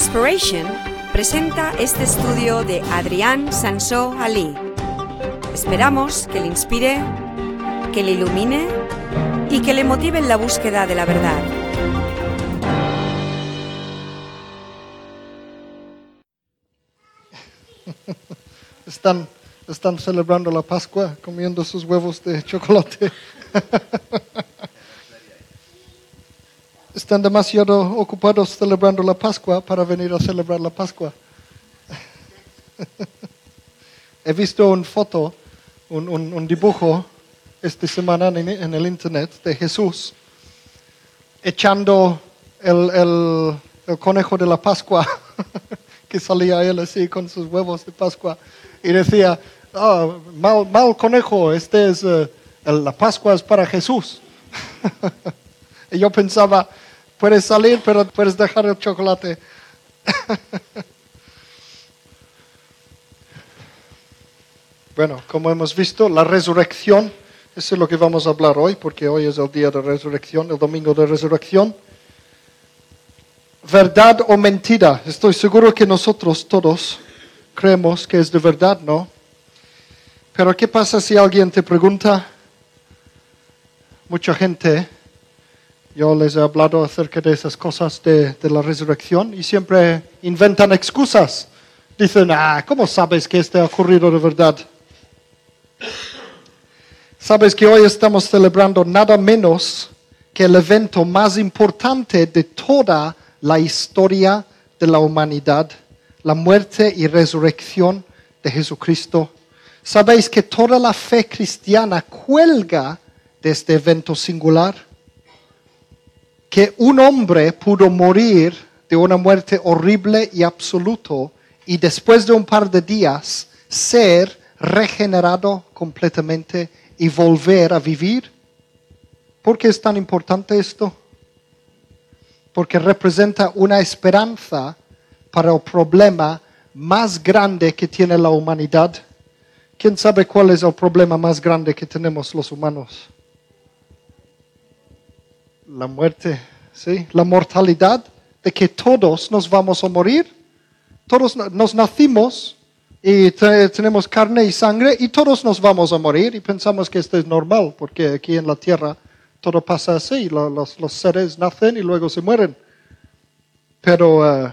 Inspiration presenta este estudio de Adrián Sansó Ali. Esperamos que le inspire, que le ilumine y que le motive en la búsqueda de la verdad. Están, están celebrando la Pascua comiendo sus huevos de chocolate. Están demasiado ocupados celebrando la Pascua para venir a celebrar la Pascua. He visto una foto, un, un- un dibujo esta semana en, en el internet de Jesús echando el, el- el conejo de la Pascua, que salía él así con sus huevos de Pascua, y decía, "Ah, mal, mal conejo, este es, el- la Pascua es para Jesús. y yo pensaba, puedes salir, pero puedes dejar el chocolate. Bueno, como hemos visto, la resurrección, eso es lo que vamos a hablar hoy, porque hoy es el día de resurrección, el domingo de resurrección. ¿Verdad o mentira? Estoy seguro que nosotros todos creemos que es de verdad, ¿no? Pero ¿qué pasa si alguien te pregunta? Mucha gente, yo les he hablado acerca de esas cosas de, la resurrección y siempre inventan excusas. Dicen, ah, ¿cómo sabes que esto ha ocurrido de verdad? Sabes que hoy estamos celebrando nada menos que el evento más importante de toda la historia de la humanidad, la muerte y resurrección de Jesucristo. Sabéis que toda la fe cristiana cuelga de este evento singular, que un hombre pudo morir de una muerte horrible y absoluto y después de un par de días ser regenerado completamente y volver a vivir. ¿Por qué es tan importante esto? Porque representa una esperanza para el problema más grande que tiene la humanidad. ¿Quién sabe cuál es el problema más grande que tenemos los humanos? La muerte, ¿sí? La mortalidad de que todos nos vamos a morir. Todos nos nacimos y te- tenemos carne y sangre y todos nos vamos a morir y pensamos que esto es normal porque aquí en la tierra todo pasa así, lo- los, los seres nacen y luego se mueren. Pero eh,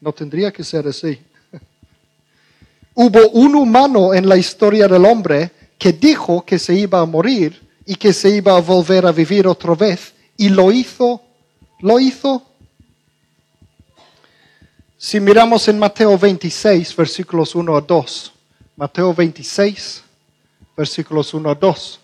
no tendría que ser así. Hubo un humano en la historia del hombre que dijo que se iba a morir y que se iba a volver a vivir otra vez y lo hizo, lo hizo. Si miramos en Mateo 26, versículos 1 a 2, Mateo 26, versículos 1 a 2,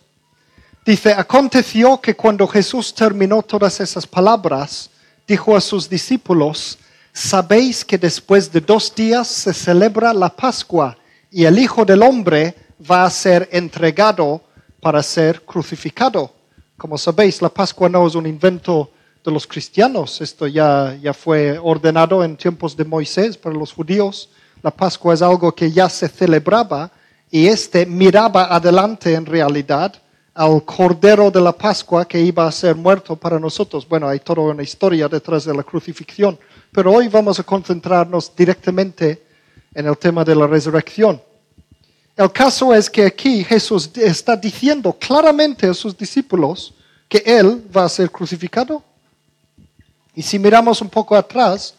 dice, aconteció que cuando Jesús terminó todas esas palabras, dijo a sus discípulos, sabéis que después de dos días se celebra la Pascua y el Hijo del Hombre va a ser entregado para ser crucificado. Como sabéis, la Pascua no es un invento de los cristianos, esto ya, ya fue ordenado en tiempos de Moisés para los judíos. La Pascua es algo que ya se celebraba y este miraba adelante en realidad al Cordero de la Pascua que iba a ser muerto para nosotros. Bueno, hay toda una historia detrás de la crucifixión, pero hoy vamos a concentrarnos directamente en el tema de la resurrección. El caso es que aquí Jesús está diciendo claramente a sus discípulos que Él va a ser crucificado. Y si miramos un poco atrás,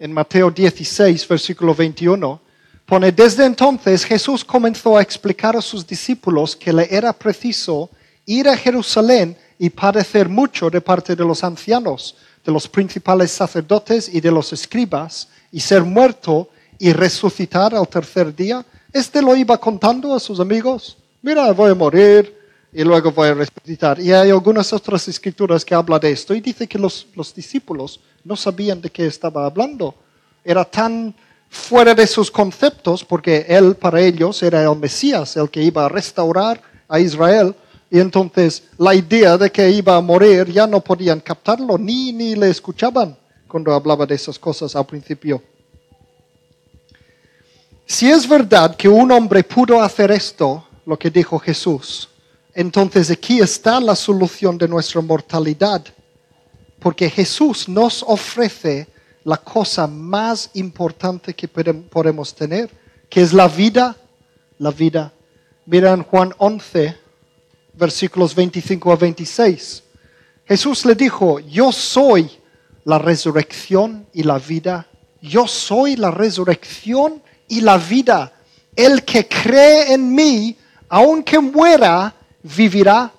en Mateo 16, versículo 21, pone, desde entonces Jesús comenzó a explicar a sus discípulos que le era preciso ir a Jerusalén y padecer mucho de parte de los ancianos, de los principales sacerdotes y de los escribas, y ser muerto y resucitar al tercer día. Este lo iba contando a sus amigos. Mira, voy a morir y luego voy a resucitar. Y hay algunas otras escrituras que hablan de esto y dice que los, los discípulos no sabían de qué estaba hablando. Era tan fuera de sus conceptos porque él para ellos era el Mesías, el que iba a restaurar a Israel. Y entonces la idea de que iba a morir ya no podían captarlo ni, ni le escuchaban cuando hablaba de esas cosas al principio. Si es verdad que un hombre pudo hacer esto, lo que dijo Jesús, entonces aquí está la solución de nuestra mortalidad. Porque Jesús nos ofrece la cosa más importante que podem- podemos tener, que es la vida, la vida. Mira en Juan 11, versículos 25 a 26. Jesús le dijo, yo soy la resurrección y la vida. Yo soy la resurrección y la vida. El que cree en mí, aunque muera, vivirá.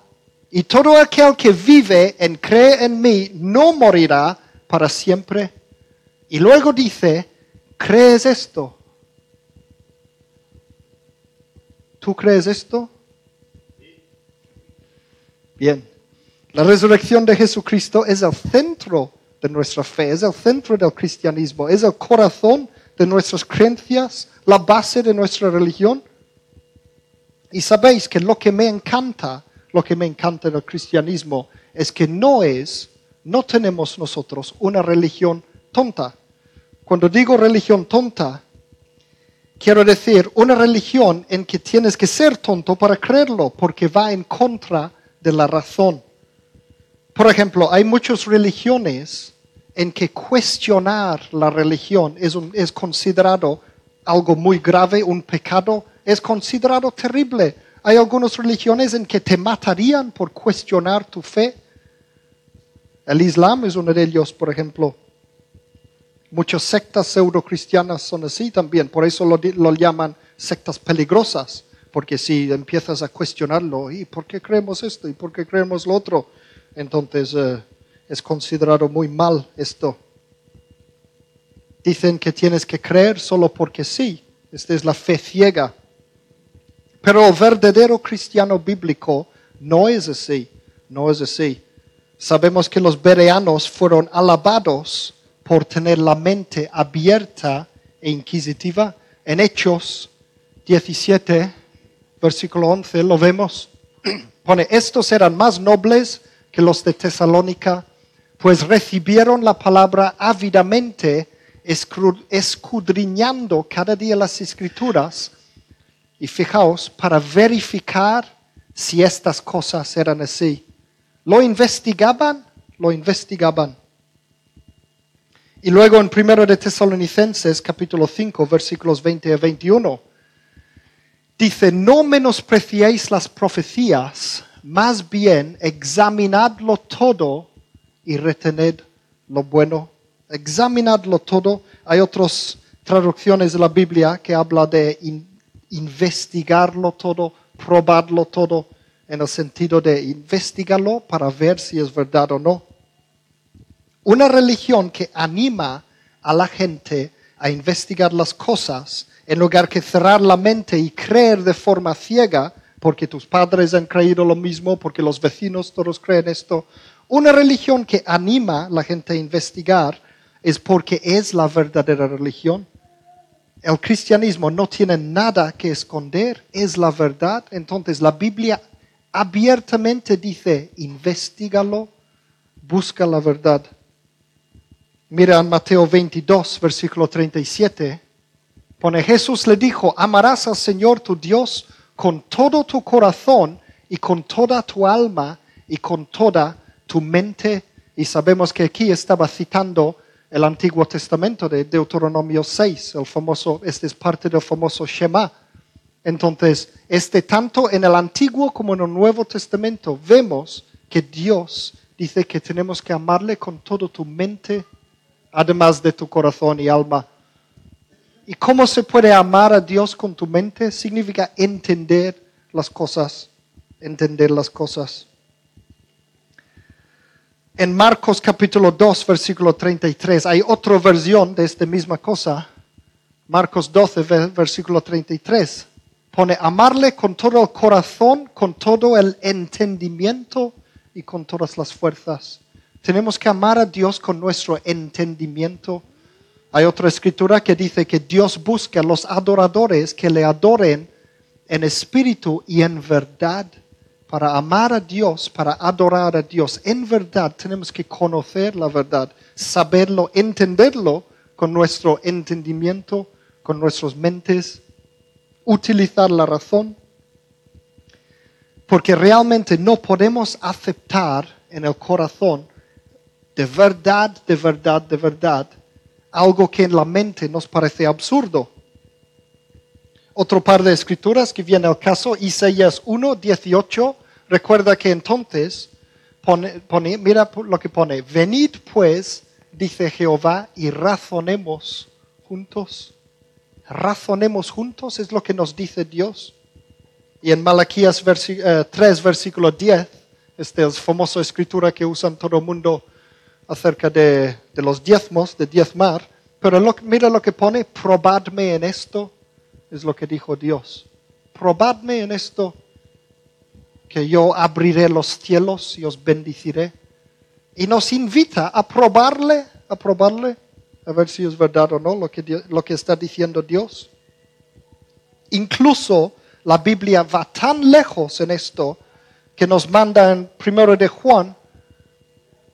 Y todo aquel que vive y cree en mí no morirá para siempre. Y luego dice, ¿crees esto? ¿Tú crees esto? Bien. La resurrección de Jesucristo es el centro de nuestra fe, es el centro del cristianismo, es el corazón de nuestras creencias, la base de nuestra religión. Y sabéis que lo que me encanta, lo que me encanta del cristianismo es que no es, no tenemos nosotros una religión tonta. Cuando digo religión tonta, quiero decir una religión en que tienes que ser tonto para creerlo, porque va en contra de la razón. Por ejemplo, hay muchas religiones en que cuestionar la religión es, considerado algo muy grave, un pecado, es considerado terrible. Hay algunas religiones en que te matarían por cuestionar tu fe. El Islam es uno de ellos, por ejemplo. Muchas sectas pseudo-cristianas son así también, por eso lo llaman sectas peligrosas, porque si empiezas a cuestionarlo, ¿y por qué creemos esto? ¿Y por qué creemos lo otro? Entonces eh, es considerado muy mal esto. Dicen que tienes que creer solo porque sí, esta es la fe ciega. Pero el verdadero cristiano bíblico no es así, no es así. Sabemos que los bereanos fueron alabados por tener la mente abierta e inquisitiva. En Hechos 17, versículo 11, lo vemos. Pone, estos eran más nobles que los de Tesalónica, pues recibieron la palabra ávidamente, escudriñando cada día las escrituras, y fijaos, para verificar si estas cosas eran así. Lo investigaban, lo investigaban. Y luego en 1 de Tesalonicenses capítulo 5 versículos 20 a 21 dice, no menospreciéis las profecías, más bien examinadlo todo y retened lo bueno. Examinadlo todo. Hay otras traducciones de la Biblia que habla de in- investigarlo todo, probarlo todo, en el sentido de investigarlo para ver si es verdad o no. Una religión que anima a la gente a investigar las cosas en lugar que cerrar la mente y creer de forma ciega, porque tus padres han creído lo mismo, porque los vecinos todos creen esto. Una religión que anima a la gente a investigar es porque es la verdadera religión. El cristianismo no tiene nada que esconder, es la verdad. Entonces la Biblia abiertamente dice, investigalo, busca la verdad. Mira en Mateo 22, versículo 37. Pone Jesús le dijo, amarás al Señor tu Dios con todo tu corazón y con toda tu alma y con toda tu mente. Y sabemos que aquí estaba citando el Antiguo Testamento de Deuteronomio 6, el famoso, este es parte del famoso Shema. Entonces, este tanto en el Antiguo como en el Nuevo Testamento vemos que Dios dice que tenemos que amarle con todo tu mente, además de tu corazón y alma. ¿Y cómo se puede amar a Dios con tu mente? Significa entender las cosas, entender las cosas. En Marcos capítulo 2, versículo 33, hay otra versión de esta misma cosa. Marcos 12, ve- versículo 33. Pone amarle con todo el corazón, con todo el entendimiento y con todas las fuerzas. Tenemos que amar a Dios con nuestro entendimiento. Hay otra escritura que dice que Dios busca a los adoradores que le adoren en espíritu y en verdad. Para amar a Dios, para adorar a Dios, en verdad tenemos que conocer la verdad, saberlo, entenderlo con nuestro entendimiento, con nuestras mentes, utilizar la razón. Porque realmente no podemos aceptar en el corazón de verdad, de verdad, de verdad, algo que en la mente nos parece absurdo. Otro par de escrituras que viene al caso, Isaías 1, 18, recuerda que entonces, pone, mira lo que pone, venid pues, dice Jehová, y razonemos juntos. Razonemos juntos es lo que nos dice Dios. Y en Malaquías 3, versículo 10, esta es famosa escritura que usan todo el mundo acerca de, los diezmos, de diezmar. Pero mira lo que pone, probadme en esto es lo que dijo Dios. Probadme en esto, que yo abriré los cielos y os bendiciré. Y nos invita a probarle, a probarle, a ver si es verdad o no lo que, lo que está diciendo Dios. Incluso la Biblia va tan lejos en esto que nos manda en primero de Juan,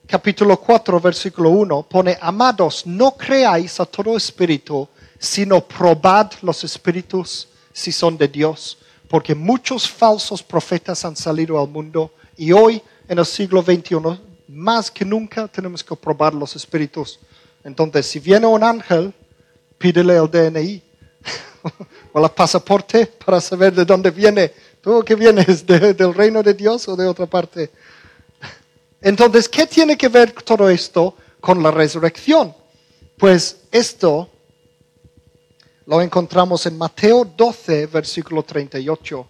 capítulo 4, versículo 1, pone, amados, no creáis a todo espíritu, sino probad los espíritus si son de Dios, porque muchos falsos profetas han salido al mundo y hoy, en el siglo XXI, más que nunca tenemos que probar los espíritus. Entonces, si viene un ángel, pídele el DNI o el pasaporte para saber de dónde viene. ¿Tú que vienes del reino de Dios o de otra parte? Entonces, ¿qué tiene que ver todo esto con la resurrección? Pues esto lo encontramos en Mateo 12, versículo 38.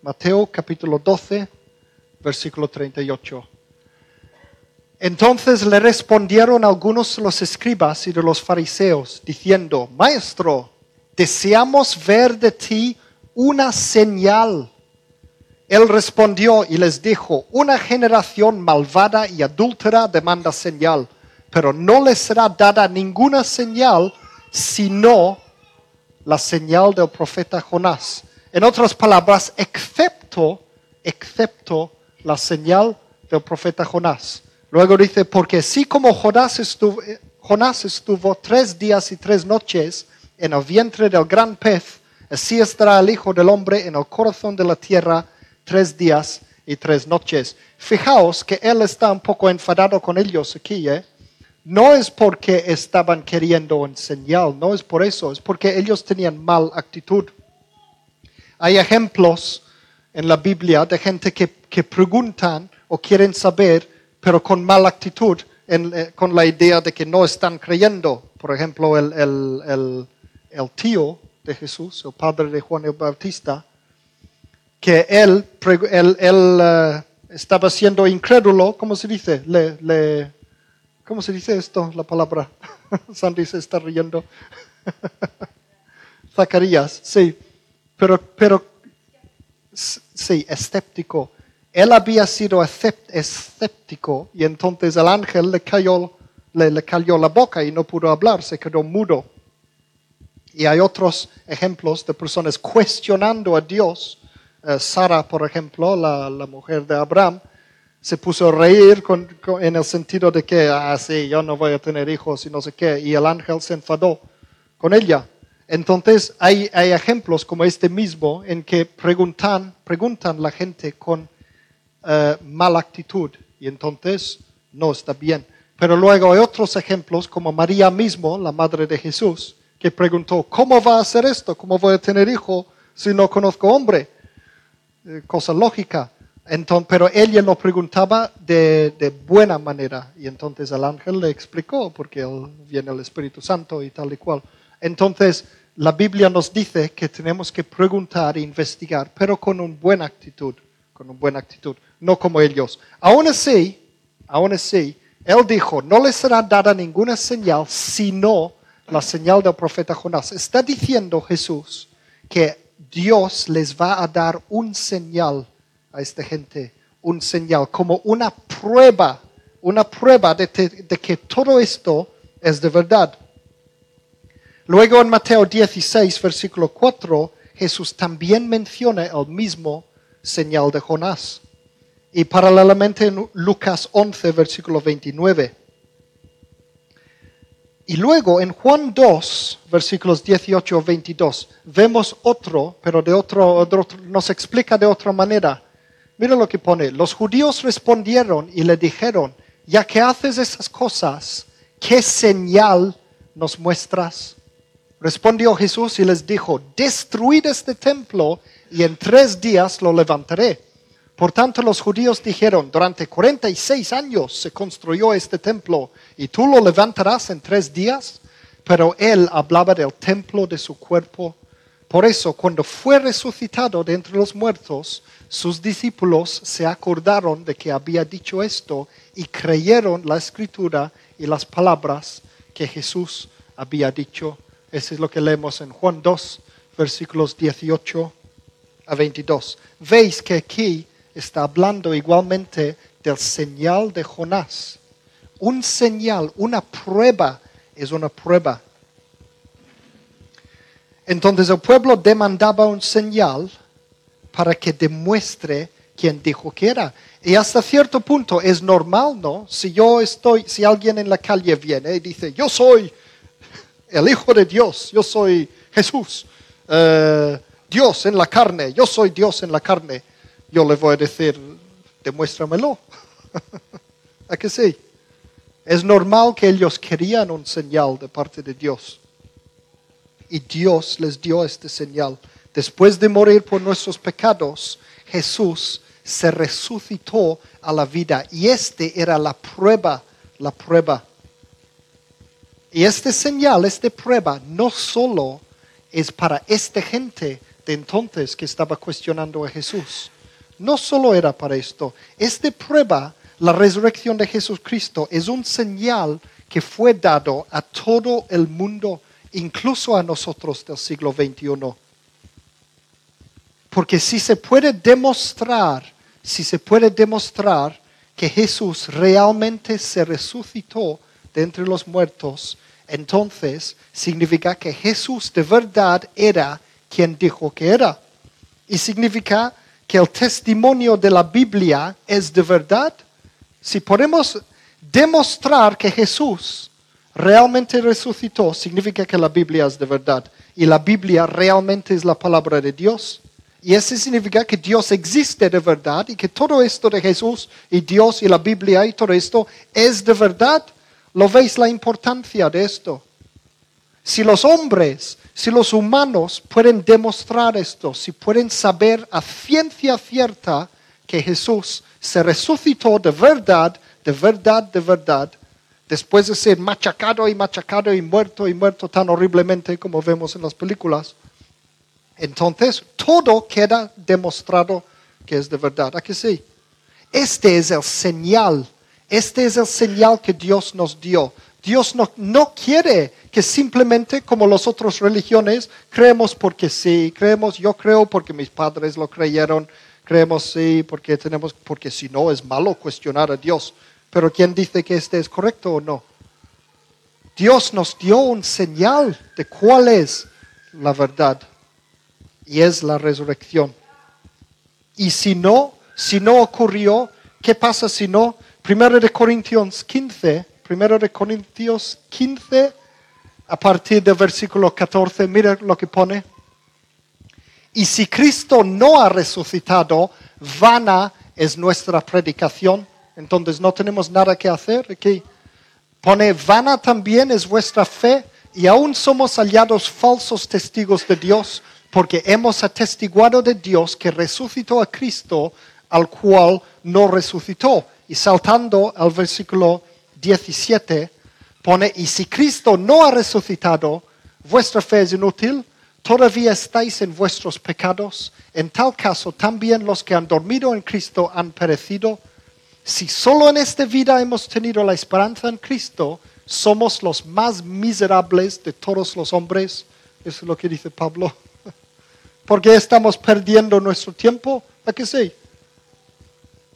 Mateo capítulo 12, versículo 38. Entonces le respondieron algunos de los escribas y de los fariseos, diciendo, Maestro, deseamos ver de ti una señal. Él respondió y les dijo, una generación malvada y adúltera demanda señal, pero no les será dada ninguna señal sino la señal del profeta Jonás. En otras palabras, excepto, excepto la señal del profeta Jonás. Luego dice, porque así como Jonás estuvo, Jonás estuvo tres días y tres noches en el vientre del gran pez, así estará el Hijo del Hombre en el corazón de la tierra tres días y tres noches. Fijaos que él está un poco enfadado con ellos aquí, ¿eh? No es porque estaban queriendo enseñar, no es por eso, es porque ellos tenían mal actitud. Hay ejemplos en la Biblia de gente que, preguntan o quieren saber, pero con mala actitud, eh, con la idea de que no están creyendo. Por ejemplo, el, tío de Jesús, el padre de Juan el Bautista, que él, eh, estaba siendo incrédulo, ¿cómo se dice? le ¿Cómo se dice esto, la palabra? Sandy se está riendo. Zacarías, sí. Pero, pero, sí, escéptico. Él había sido escéptico y entonces el ángel le cayó, le, cayó la boca y no pudo hablar, se quedó mudo. Y hay otros ejemplos de personas cuestionando a Dios. Eh, Sara, por ejemplo, la, la mujer de Abraham, se puso a reír en el sentido de que, ah, sí, yo no voy a tener hijos y no sé qué, y el ángel se enfadó con ella. Entonces hay, ejemplos como este mismo en que preguntan, preguntan la gente con eh, mala actitud y entonces no está bien. Pero luego hay otros ejemplos como María mismo, la madre de Jesús, que preguntó, ¿cómo va a hacer esto? ¿Cómo voy a tener hijo si no conozco hombre? Eh, cosa lógica pero ella lo preguntaba de, buena manera y entonces el ángel le explicó porque viene el Espíritu Santo y tal y cual. Entonces la Biblia nos dice que tenemos que preguntar e investigar, pero con una buena actitud, con una buena actitud, no como ellos. Aún así, aún así, él dijo, no les será dada ninguna señal sino la señal del profeta Jonás. Está diciendo Jesús que Dios les va a dar un señal a esta gente un señal, como una prueba, una prueba de, que todo esto es de verdad. Luego en Mateo 16, versículo 4, Jesús también menciona el mismo señal de Jonás. Y paralelamente en Lucas 11, versículo 29. Y luego en Juan 2, versículos 18 22, vemos otro, pero de otro, nos explica de otra manera Mira lo que pone. Los judíos respondieron y le dijeron, ya que haces esas cosas, ¿qué señal nos muestras? Respondió Jesús y les dijo, destruid este templo y en tres días lo levantaré. Por tanto los judíos dijeron, durante 46 años se construyó este templo y tú lo levantarás en tres días. Pero él hablaba del templo de su cuerpo. Por eso, cuando fue resucitado de entre los muertos, sus discípulos se acordaron de que había dicho esto y creyeron la escritura y las palabras que Jesús había dicho. Eso es lo que leemos en Juan 2, versículos 18 a 22. Veis que aquí está hablando igualmente del señal de Jonás. Un señal, una prueba, es una prueba. Entonces el pueblo demandaba un señal para que demuestre quién dijo que era. Y hasta cierto punto es normal, ¿no? Si yo estoy, si alguien en la calle viene y dice, yo soy el Hijo de Dios, yo soy Jesús, eh, Dios en la carne, yo soy Dios en la carne, yo le voy a decir, demuéstramelo. ¿A que sí? Es normal que ellos querían un señal de parte de Dios. Y Dios les dio este señal. Después de morir por nuestros pecados, Jesús se resucitó a la vida. Y este era la prueba, la prueba. Y este señal, esta prueba, no solo es para esta gente de entonces que estaba cuestionando a Jesús. No solo era para esto. Esta prueba, la resurrección de Jesucristo, es un señal que fue dado a todo el mundo, incluso a nosotros del siglo XXI. Porque si se puede demostrar, si se puede demostrar que Jesús realmente se resucitó de entre los muertos, entonces significa que Jesús de verdad era quien dijo que era. Y significa que el testimonio de la Biblia es de verdad. Si podemos demostrar que Jesús realmente resucitó, significa que la Biblia es de verdad. Y la Biblia realmente es la palabra de Dios. Y eso significa que Dios existe de verdad y que todo esto de Jesús y Dios y la Biblia y todo esto es de verdad. ¿Lo veis la importancia de esto? Si los hombres, si los humanos pueden demostrar esto, si pueden saber a ciencia cierta que Jesús se resucitó de verdad, de verdad, de verdad, después de ser machacado y machacado y muerto y muerto tan horriblemente como vemos en las películas, entonces todo queda demostrado que es de verdad. ¿A que sí? Este es el señal, este es el señal que Dios nos dio. Dios no, no quiere que simplemente como las otras religiones creemos porque sí, creemos, yo creo porque mis padres lo creyeron, creemos sí porque tenemos, porque si no es malo cuestionar a Dios. Pero ¿quién dice que este es correcto o no? Dios nos dio un señal de cuál es la verdad y es la resurrección. Y si no, si no ocurrió, ¿qué pasa si no? Primero de Corintios 15, primero de Corintios 15, a partir del versículo 14, mira lo que pone. Y si Cristo no ha resucitado, vana es nuestra predicación. Entonces no tenemos nada que hacer aquí. Pone, vana también es vuestra fe y aún somos hallados falsos testigos de Dios porque hemos atestiguado de Dios que resucitó a Cristo al cual no resucitó. Y saltando al versículo 17, pone, y si Cristo no ha resucitado, vuestra fe es inútil, todavía estáis en vuestros pecados, en tal caso también los que han dormido en Cristo han perecido. Si solo en esta vida hemos tenido la esperanza en Cristo, somos los más miserables de todos los hombres. Eso es lo que dice Pablo. ¿Por qué estamos perdiendo nuestro tiempo? ¿A qué sí?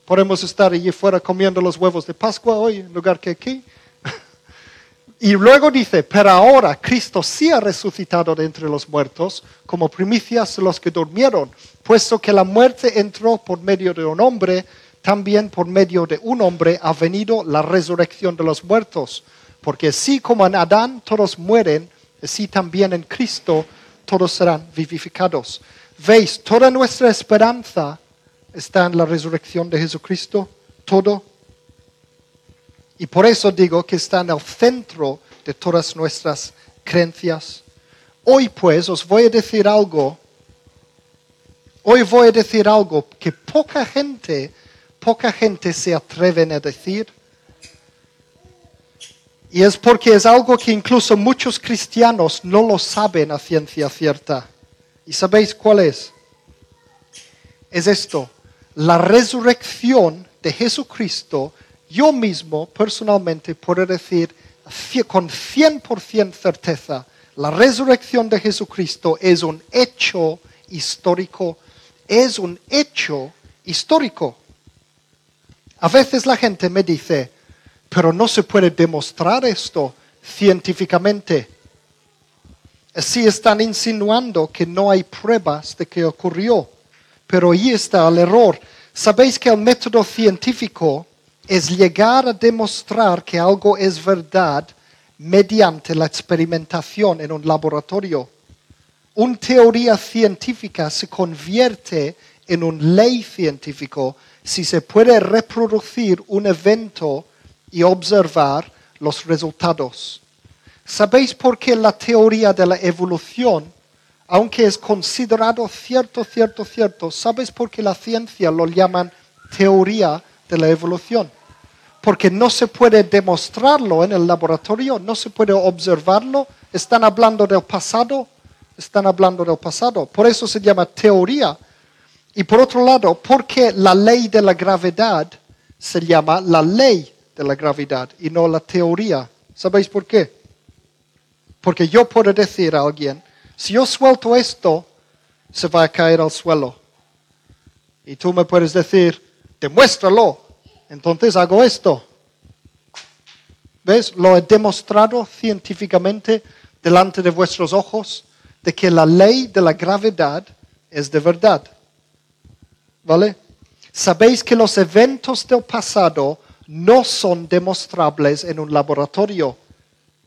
Podemos estar allí fuera comiendo los huevos de Pascua hoy en lugar que aquí. y luego dice, pero ahora Cristo sí ha resucitado de entre los muertos como primicias de los que durmieron, puesto que la muerte entró por medio de un hombre, también por medio de un hombre ha venido la resurrección de los muertos. Porque así como en Adán todos mueren, así también en Cristo todos serán vivificados. Veis, toda nuestra esperanza está en la resurrección de Jesucristo, todo. Y por eso digo que está en el centro de todas nuestras creencias. Hoy pues os voy a decir algo, hoy voy a decir algo que poca gente, poca gente se atreven a decir. Y es porque es algo que incluso muchos cristianos no lo saben a ciencia cierta. ¿Y sabéis cuál es? Es esto, la resurrección de Jesucristo, yo mismo personalmente puedo decir con 100% certeza, la resurrección de Jesucristo es un hecho histórico, es un hecho histórico. A veces la gente me dice, pero no se puede demostrar esto científicamente. Así están insinuando que no hay pruebas de que ocurrió. Pero ahí está el error. Sabéis que el método científico es llegar a demostrar que algo es verdad mediante la experimentación en un laboratorio. Una teoría científica se convierte en una ley científica si se puede reproducir un evento y observar los resultados. ¿Sabéis por qué la teoría de la evolución, aunque es considerado cierto, cierto, cierto, ¿sabéis por qué la ciencia lo llaman teoría de la evolución? Porque no se puede demostrarlo en el laboratorio, no se puede observarlo. Están hablando del pasado, están hablando del pasado. Por eso se llama teoría. Y por otro lado, porque la ley de la gravedad se llama la ley de la gravedad y no la teoría. ¿Sabéis por qué? Porque yo puedo decir a alguien, si yo suelto esto, se va a caer al suelo. Y tú me puedes decir, demuéstralo. Entonces hago esto. ¿Ves? Lo he demostrado científicamente delante de vuestros ojos de que la ley de la gravedad es de verdad. ¿Vale? Sabéis que los eventos del pasado no son demostrables en un laboratorio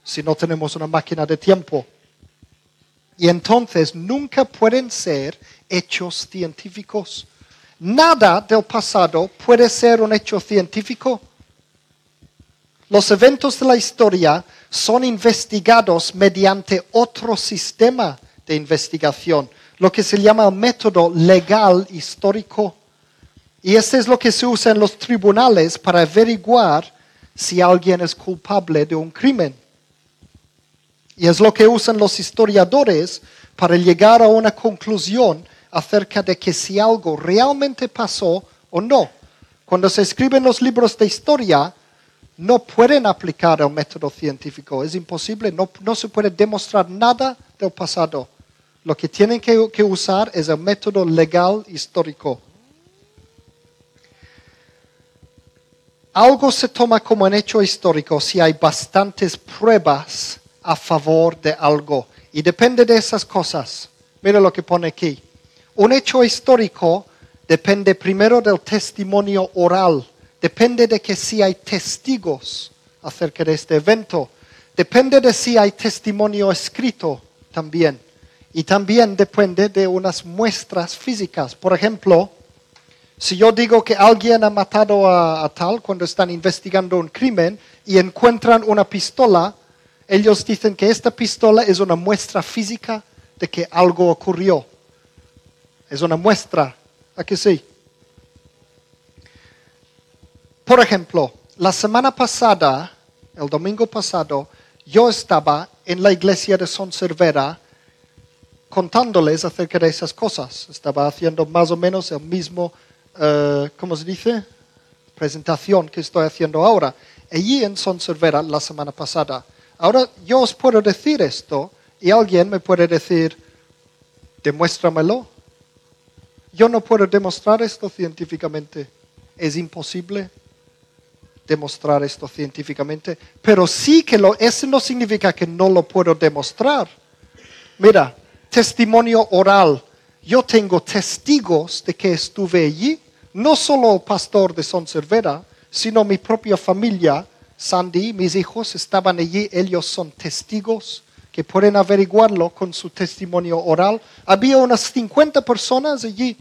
si no tenemos una máquina de tiempo. Y entonces nunca pueden ser hechos científicos. Nada del pasado puede ser un hecho científico. Los eventos de la historia son investigados mediante otro sistema de investigación, lo que se llama método legal histórico. Y este es lo que se usa en los tribunales para averiguar si alguien es culpable de un crimen. Y es lo que usan los historiadores para llegar a una conclusión acerca de que si algo realmente pasó o no. Cuando se escriben los libros de historia, no pueden aplicar el método científico, es imposible, no, se puede demostrar nada del pasado. Lo que tienen que usar es el método legal histórico. Algo se toma como un hecho histórico si hay bastantes pruebas a favor de algo. Y depende de esas cosas. Mira lo que pone aquí. Un hecho histórico depende primero del testimonio oral. Depende de que si hay testigos acerca de este evento. Depende de si hay testimonio escrito también. Y también depende de unas muestras físicas. Por ejemplo, si yo digo que alguien ha matado a, tal cuando están investigando un crimen y encuentran una pistola, ellos dicen que esta pistola es una muestra física de que algo ocurrió. Es una muestra, ¿a sí? Por ejemplo, la semana pasada, el domingo pasado, yo estaba en la iglesia de Son Cervera contándoles acerca de esas cosas. Estaba haciendo más o menos el mismo eh, ¿cómo se dice? Presentación que estoy haciendo ahora. Allí en Son Cervera la semana pasada. Ahora yo os puedo decir esto y alguien me puede decir, demuéstramelo. Yo no puedo demostrar esto científicamente. Es imposible demostrar esto científicamente. Pero sí que lo, eso no significa que no lo puedo demostrar. Mira, testimonio oral. Yo tengo testigos de que estuve allí no solo el pastor de Son Cervera, sino mi propia familia, Sandy, mis hijos estaban allí, ellos son testigos que pueden averiguarlo con su testimonio oral. Había unas 50 personas allí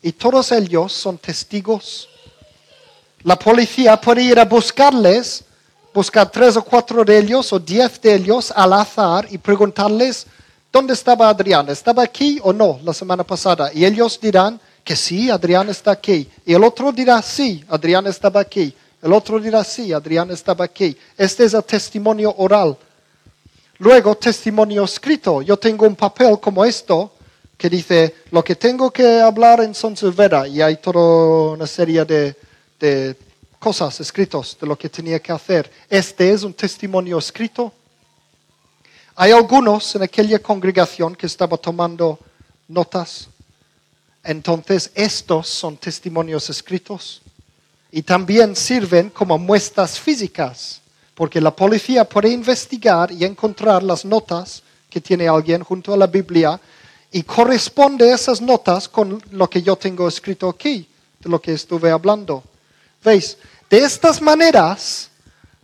y todos ellos son testigos. La policía puede ir a buscarles, buscar tres o cuatro de ellos o diez de ellos al azar y preguntarles, ¿dónde estaba Adrián? ¿Estaba aquí o no la semana pasada? Y ellos dirán que sí, Adrián está aquí. Y el otro dirá, sí, Adrián estaba aquí. El otro dirá, sí, Adrián estaba aquí. Este es el testimonio oral. Luego, testimonio escrito. Yo tengo un papel como esto que dice lo que tengo que hablar en Sonservera y hay toda una serie de, de cosas escritas de lo que tenía que hacer. Este es un testimonio escrito. Hay algunos en aquella congregación que estaba tomando notas. Entonces, estos son testimonios escritos y también sirven como muestras físicas, porque la policía puede investigar y encontrar las notas que tiene alguien junto a la Biblia y corresponde esas notas con lo que yo tengo escrito aquí, de lo que estuve hablando. ¿Veis? De estas maneras,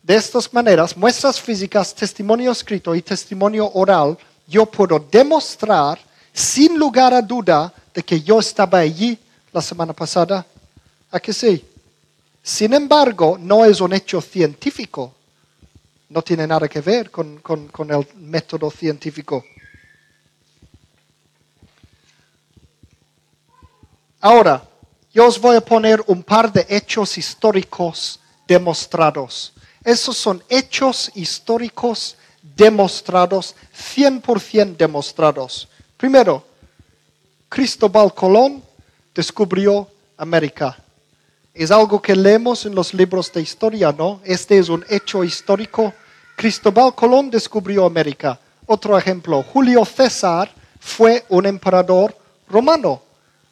de estas maneras, muestras físicas, testimonio escrito y testimonio oral, yo puedo demostrar sin lugar a duda de que yo estaba allí la semana pasada. ¿A que sí? Sin embargo, no es un hecho científico. No tiene nada que ver con el método científico. Ahora, yo os voy a poner un par de hechos históricos demostrados. Esos son hechos históricos demostrados, 100% demostrados. Primero, Cristóbal Colón descubrió América. Es algo que leemos en los libros de historia, ¿no? Este es un hecho histórico. Cristóbal Colón descubrió América. Otro ejemplo, Julio César fue un emperador romano.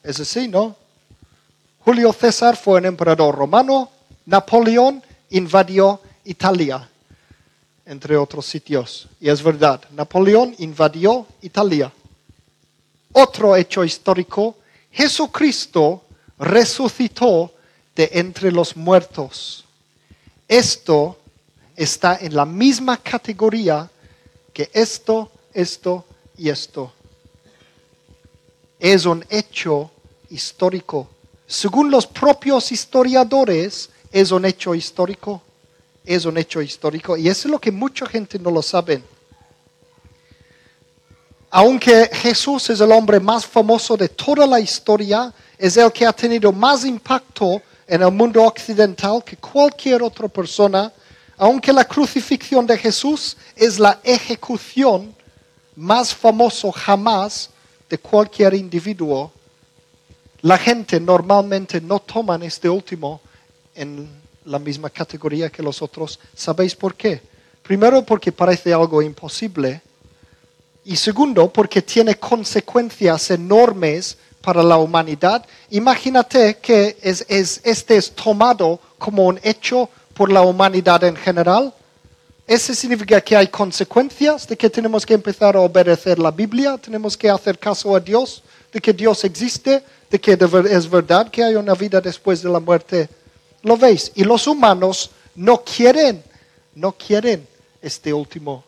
Es así, ¿no? Julio César fue un emperador romano, Napoleón invadió Italia, entre otros sitios. Y es verdad, Napoleón invadió Italia. Otro hecho histórico, Jesucristo resucitó de entre los muertos. Esto está en la misma categoría que esto, esto y esto. Es un hecho histórico según los propios historiadores, es un hecho histórico. Es un hecho histórico. Y eso es lo que mucha gente no lo sabe. Aunque Jesús es el hombre más famoso de toda la historia, es el que ha tenido más impacto en el mundo occidental que cualquier otra persona, aunque la crucifixión de Jesús es la ejecución más famosa jamás de cualquier individuo la gente normalmente no toma este último en la misma categoría que los otros. ¿Sabéis por qué? Primero porque parece algo imposible y segundo porque tiene consecuencias enormes para la humanidad. Imagínate que este es tomado como un hecho por la humanidad en general. Eso significa que hay consecuencias de que tenemos que empezar a obedecer la Biblia, tenemos que hacer caso a Dios, de que Dios existe, de que es verdad que hay una vida después de la muerte. ¿Lo veis? Y los humanos no quieren, no quieren este último.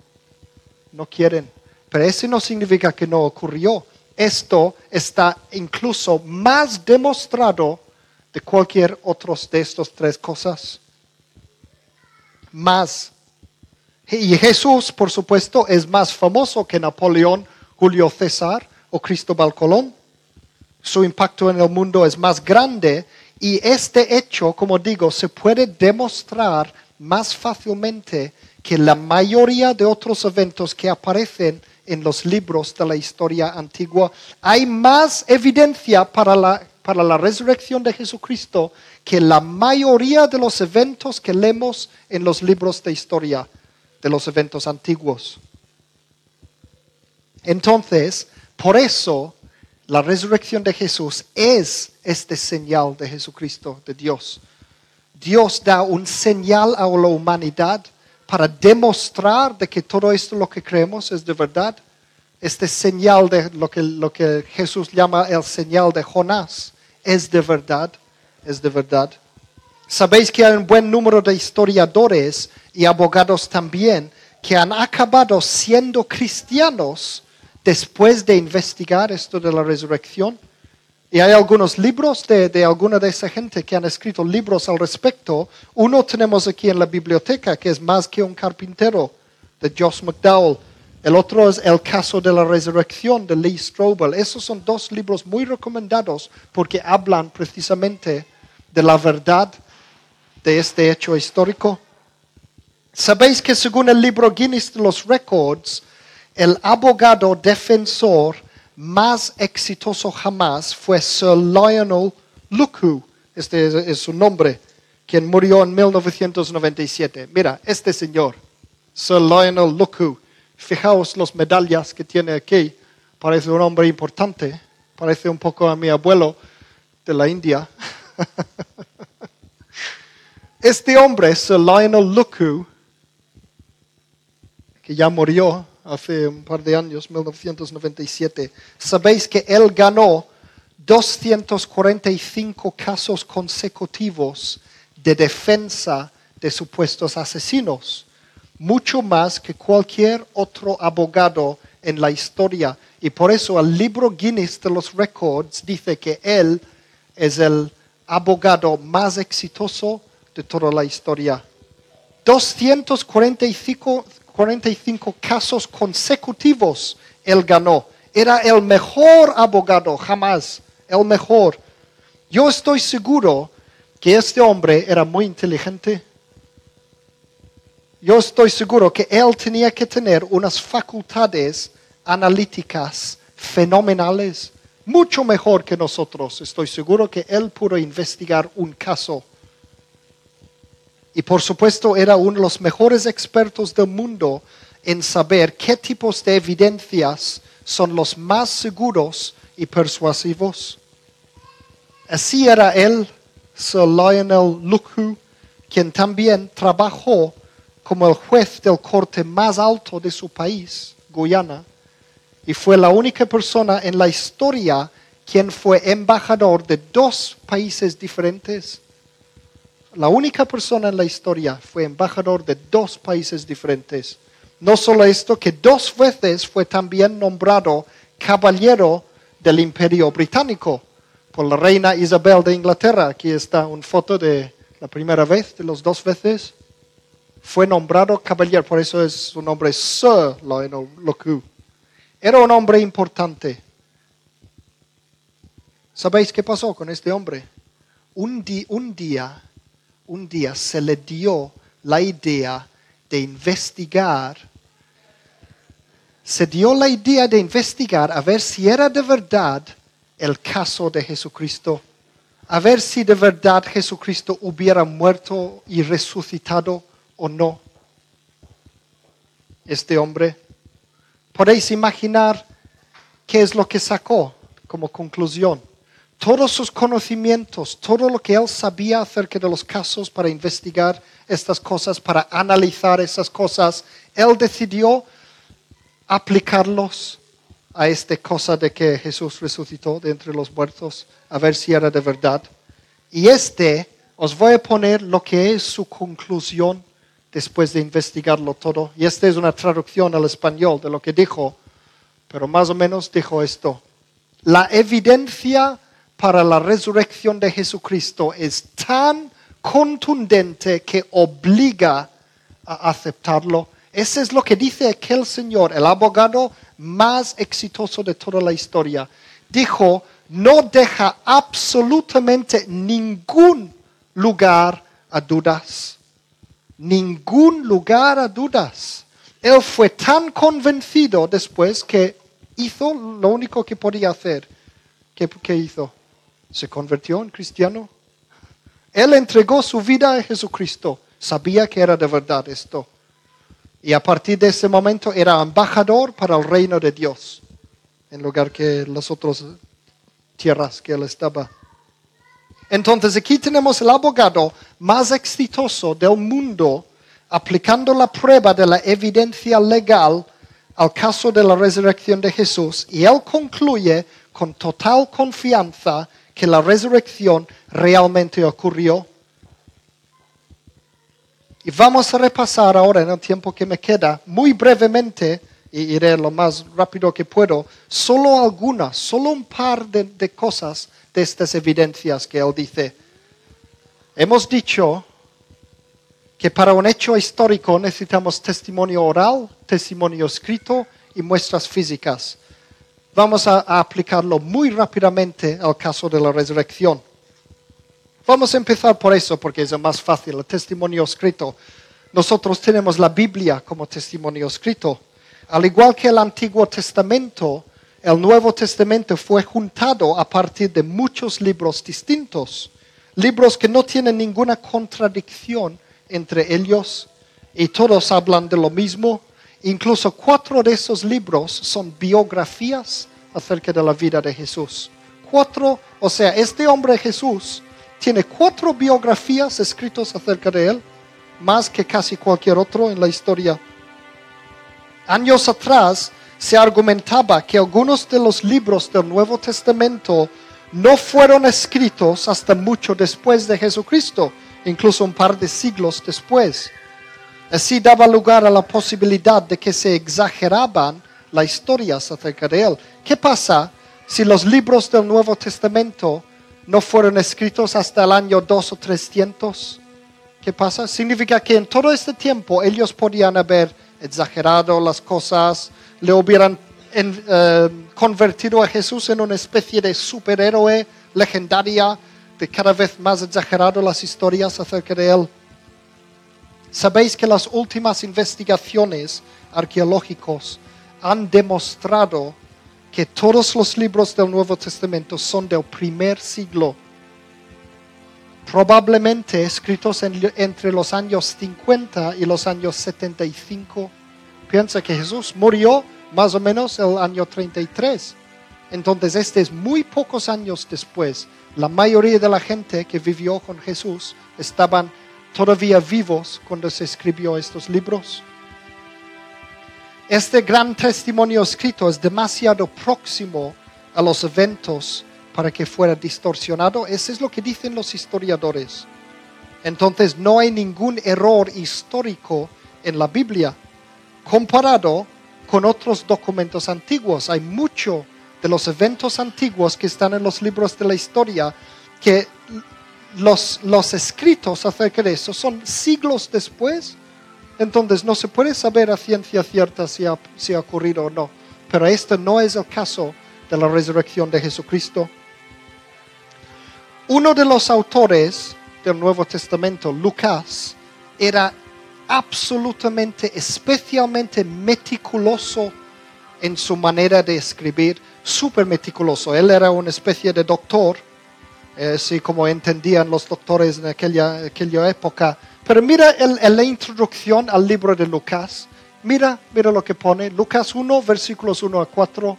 No quieren. Pero eso no significa que no ocurrió. Esto está incluso más demostrado de cualquier otro de estas tres cosas. Más. Y Jesús, por supuesto, es más famoso que Napoleón, Julio César o Cristóbal Colón su impacto en el mundo es más grande y este hecho, como digo, se puede demostrar más fácilmente que la mayoría de otros eventos que aparecen en los libros de la historia antigua. Hay más evidencia para la, para la resurrección de Jesucristo que la mayoría de los eventos que leemos en los libros de historia, de los eventos antiguos. Entonces, por eso la resurrección de Jesús es este señal de Jesucristo, de Dios. Dios da un señal a la humanidad para demostrar de que todo esto lo que creemos es de verdad. Este señal de lo que, lo que Jesús llama el señal de Jonás es de verdad, es de verdad. Sabéis que hay un buen número de historiadores y abogados también que han acabado siendo cristianos después de investigar esto de la resurrección. Y hay algunos libros de, alguna de esa gente que han escrito libros al respecto. Uno tenemos aquí en la biblioteca, que es Más que un carpintero, de Josh McDowell. El otro es El caso de la resurrección, de Lee Strobel. Esos son dos libros muy recomendados porque hablan precisamente de la verdad de este hecho histórico. Sabéis que según el libro Guinness de los Records, el abogado defensor más exitoso jamás fue Sir Lionel Luku, este es, su nombre, quien murió en 1997. Mira, este señor, Sir Lionel Luku, fijaos las medallas que tiene aquí, parece un hombre importante, parece un poco a mi abuelo de la India. este hombre, Sir Lionel Luku, que ya murió hace un par de años, 1997, sabéis que él ganó 245 casos consecutivos de defensa de supuestos asesinos, mucho más que cualquier otro abogado en la historia. Y por eso el libro Guinness de los Records dice que él es el abogado más exitoso de toda la historia. 245 45 casos consecutivos él ganó. Era el mejor abogado jamás, el mejor. Yo estoy seguro que este hombre era muy inteligente. Yo estoy seguro que él tenía que tener unas facultades analíticas fenomenales, mucho mejor que nosotros. Estoy seguro que él pudo investigar un caso y por supuesto era uno de los mejores expertos del mundo en saber qué tipos de evidencias son los más seguros y persuasivos. Así era él, Sir Lionel Luku, quien también trabajó como el juez del corte más alto de su país, Guyana, y fue la única persona en la historia quien fue embajador de dos países diferentes la única persona en la historia fue embajador de dos países diferentes. No solo esto, que dos veces fue también nombrado caballero del imperio británico por la reina Isabel de Inglaterra. Aquí está una foto de la primera vez, de los dos veces. Fue nombrado caballero, por eso es su nombre Sir Lionel Locu. Era un hombre importante. ¿Sabéis qué pasó con este hombre? Un, un día un día se le dio la idea de investigar, se dio la idea de investigar a ver si era de verdad el caso de Jesucristo, a ver si de verdad Jesucristo hubiera muerto y resucitado o no. Este hombre, podéis imaginar qué es lo que sacó como conclusión todos sus conocimientos, todo lo que él sabía acerca de los casos para investigar estas cosas, para analizar esas cosas, él decidió aplicarlos a esta cosa de que Jesús resucitó de entre los muertos, a ver si era de verdad. Y este, os voy a poner lo que es su conclusión después de investigarlo todo. Y esta es una traducción al español de lo que dijo, pero más o menos dijo esto. La evidencia para la resurrección de Jesucristo es tan contundente que obliga a aceptarlo. Ese es lo que dice aquel señor, el abogado más exitoso de toda la historia. Dijo, no deja absolutamente ningún lugar a dudas. Ningún lugar a dudas. Él fue tan convencido después que hizo lo único que podía hacer. ¿Qué, qué hizo? Se convirtió en cristiano. Él entregó su vida a Jesucristo. Sabía que era de verdad esto. Y a partir de ese momento era embajador para el reino de Dios, en lugar que las otras tierras que él estaba. Entonces aquí tenemos el abogado más exitoso del mundo aplicando la prueba de la evidencia legal al caso de la resurrección de Jesús y él concluye con total confianza que la resurrección realmente ocurrió. Y vamos a repasar ahora en el tiempo que me queda, muy brevemente, y iré lo más rápido que puedo, solo algunas, solo un par de, de cosas de estas evidencias que él dice. Hemos dicho que para un hecho histórico necesitamos testimonio oral, testimonio escrito y muestras físicas. Vamos a, aplicarlo muy rápidamente al caso de la resurrección. Vamos a empezar por eso porque es lo más fácil, el testimonio escrito. Nosotros tenemos la Biblia como testimonio escrito. Al igual que el Antiguo Testamento, el Nuevo Testamento fue juntado a partir de muchos libros distintos, libros que no tienen ninguna contradicción entre ellos y todos hablan de lo mismo. Incluso cuatro de esos libros son biografías acerca de la vida de Jesús. Cuatro, o sea, este hombre Jesús tiene cuatro biografías escritas acerca de él, más que casi cualquier otro en la historia. Años atrás se argumentaba que algunos de los libros del Nuevo Testamento no fueron escritos hasta mucho después de Jesucristo, incluso un par de siglos después. Así daba lugar a la posibilidad de que se exageraban las historias acerca de él. ¿Qué pasa si los libros del Nuevo Testamento no fueron escritos hasta el año 2 o 300? ¿Qué pasa? Significa que en todo este tiempo ellos podían haber exagerado las cosas, le hubieran eh, convertido a Jesús en una especie de superhéroe legendaria, de cada vez más exagerado las historias acerca de él. Sabéis que las últimas investigaciones arqueológicas han demostrado que todos los libros del Nuevo Testamento son del primer siglo, probablemente escritos entre los años 50 y los años 75. Piensa que Jesús murió más o menos el año 33. Entonces, este es muy pocos años después. La mayoría de la gente que vivió con Jesús estaban todavía vivos cuando se escribió estos libros. Este gran testimonio escrito es demasiado próximo a los eventos para que fuera distorsionado. Eso es lo que dicen los historiadores. Entonces no hay ningún error histórico en la Biblia comparado con otros documentos antiguos. Hay mucho de los eventos antiguos que están en los libros de la historia que los, los escritos acerca de eso son siglos después. Entonces no se puede saber a ciencia cierta si ha, si ha ocurrido o no. Pero este no es el caso de la resurrección de Jesucristo. Uno de los autores del Nuevo Testamento, Lucas, era absolutamente, especialmente meticuloso en su manera de escribir, súper meticuloso. Él era una especie de doctor, así como entendían los doctores en aquella, aquella época. Pero mira en la introducción al libro de Lucas, mira, mira lo que pone, Lucas 1, versículos 1 a 4.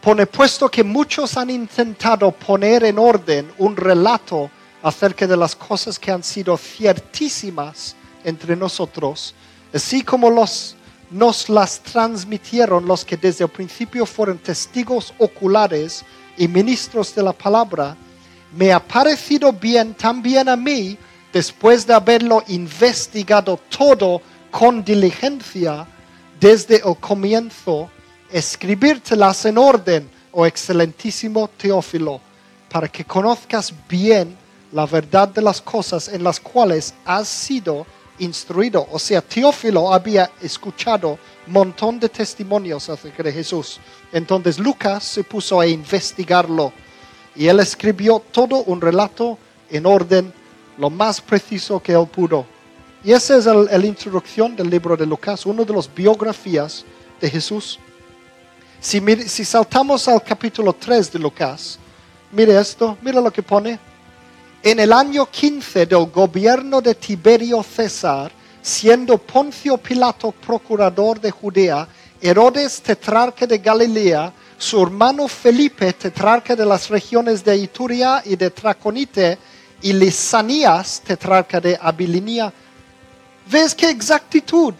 Pone, puesto que muchos han intentado poner en orden un relato acerca de las cosas que han sido ciertísimas entre nosotros, así como los, nos las transmitieron los que desde el principio fueron testigos oculares y ministros de la palabra, me ha parecido bien también a mí, después de haberlo investigado todo con diligencia desde el comienzo, escribírtelas en orden, oh excelentísimo Teófilo, para que conozcas bien la verdad de las cosas en las cuales has sido instruido. O sea, Teófilo había escuchado montón de testimonios acerca de Jesús. Entonces Lucas se puso a investigarlo y él escribió todo un relato en orden lo más preciso que él pudo. Y esa es la introducción del libro de Lucas, una de las biografías de Jesús. Si, si saltamos al capítulo 3 de Lucas, mire esto, mire lo que pone. En el año 15 del gobierno de Tiberio César, siendo Poncio Pilato procurador de Judea, Herodes tetrarca de Galilea, su hermano Felipe tetrarca de las regiones de Ituria y de Traconite, y Lisanías tetrarca de Abilinia. ¿Ves qué exactitud?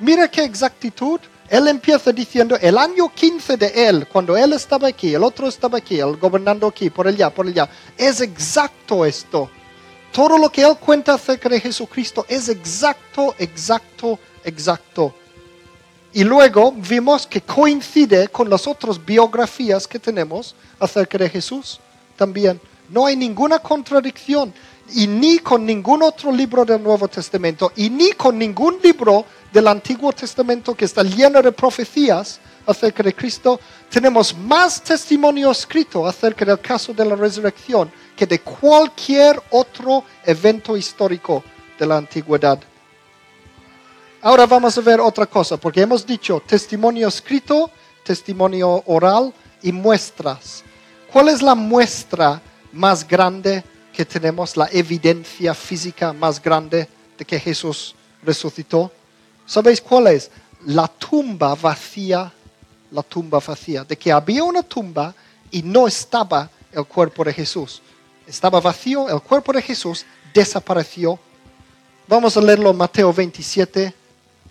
Mira qué exactitud. Él empieza diciendo, el año 15 de él, cuando él estaba aquí, el otro estaba aquí, él gobernando aquí, por allá, por allá, es exacto esto. Todo lo que él cuenta acerca de Jesucristo es exacto, exacto, exacto. Y luego vimos que coincide con las otras biografías que tenemos acerca de Jesús también. No hay ninguna contradicción y ni con ningún otro libro del Nuevo Testamento y ni con ningún libro del Antiguo Testamento que está lleno de profecías acerca de Cristo, tenemos más testimonio escrito acerca del caso de la resurrección que de cualquier otro evento histórico de la antigüedad. Ahora vamos a ver otra cosa, porque hemos dicho testimonio escrito, testimonio oral y muestras. ¿Cuál es la muestra más grande que tenemos, la evidencia física más grande de que Jesús resucitó? ¿Sabéis cuál es? La tumba vacía, la tumba vacía, de que había una tumba y no estaba el cuerpo de Jesús. Estaba vacío, el cuerpo de Jesús desapareció. Vamos a leerlo en Mateo 27,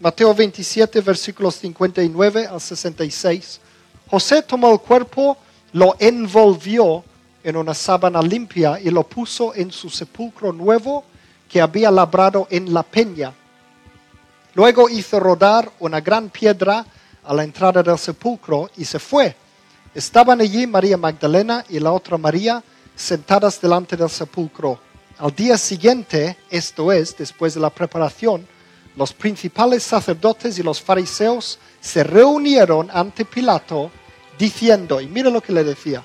Mateo 27, versículos 59 al 66. José tomó el cuerpo, lo envolvió en una sábana limpia y lo puso en su sepulcro nuevo que había labrado en la peña Luego hizo rodar una gran piedra a la entrada del sepulcro y se fue. Estaban allí María Magdalena y la otra María sentadas delante del sepulcro. Al día siguiente, esto es, después de la preparación, los principales sacerdotes y los fariseos se reunieron ante Pilato diciendo, y mira lo que le decía,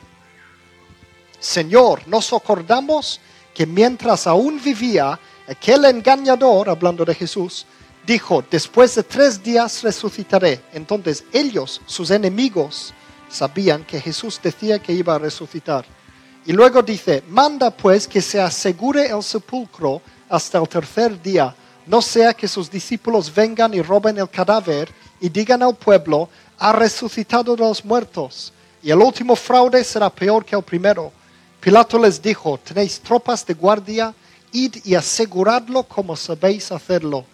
Señor, nos acordamos que mientras aún vivía aquel engañador, hablando de Jesús, dijo, después de tres días resucitaré. Entonces ellos, sus enemigos, sabían que Jesús decía que iba a resucitar. Y luego dice, manda pues que se asegure el sepulcro hasta el tercer día, no sea que sus discípulos vengan y roben el cadáver y digan al pueblo, ha resucitado de los muertos. Y el último fraude será peor que el primero. Pilato les dijo, tenéis tropas de guardia, id y aseguradlo como sabéis hacerlo.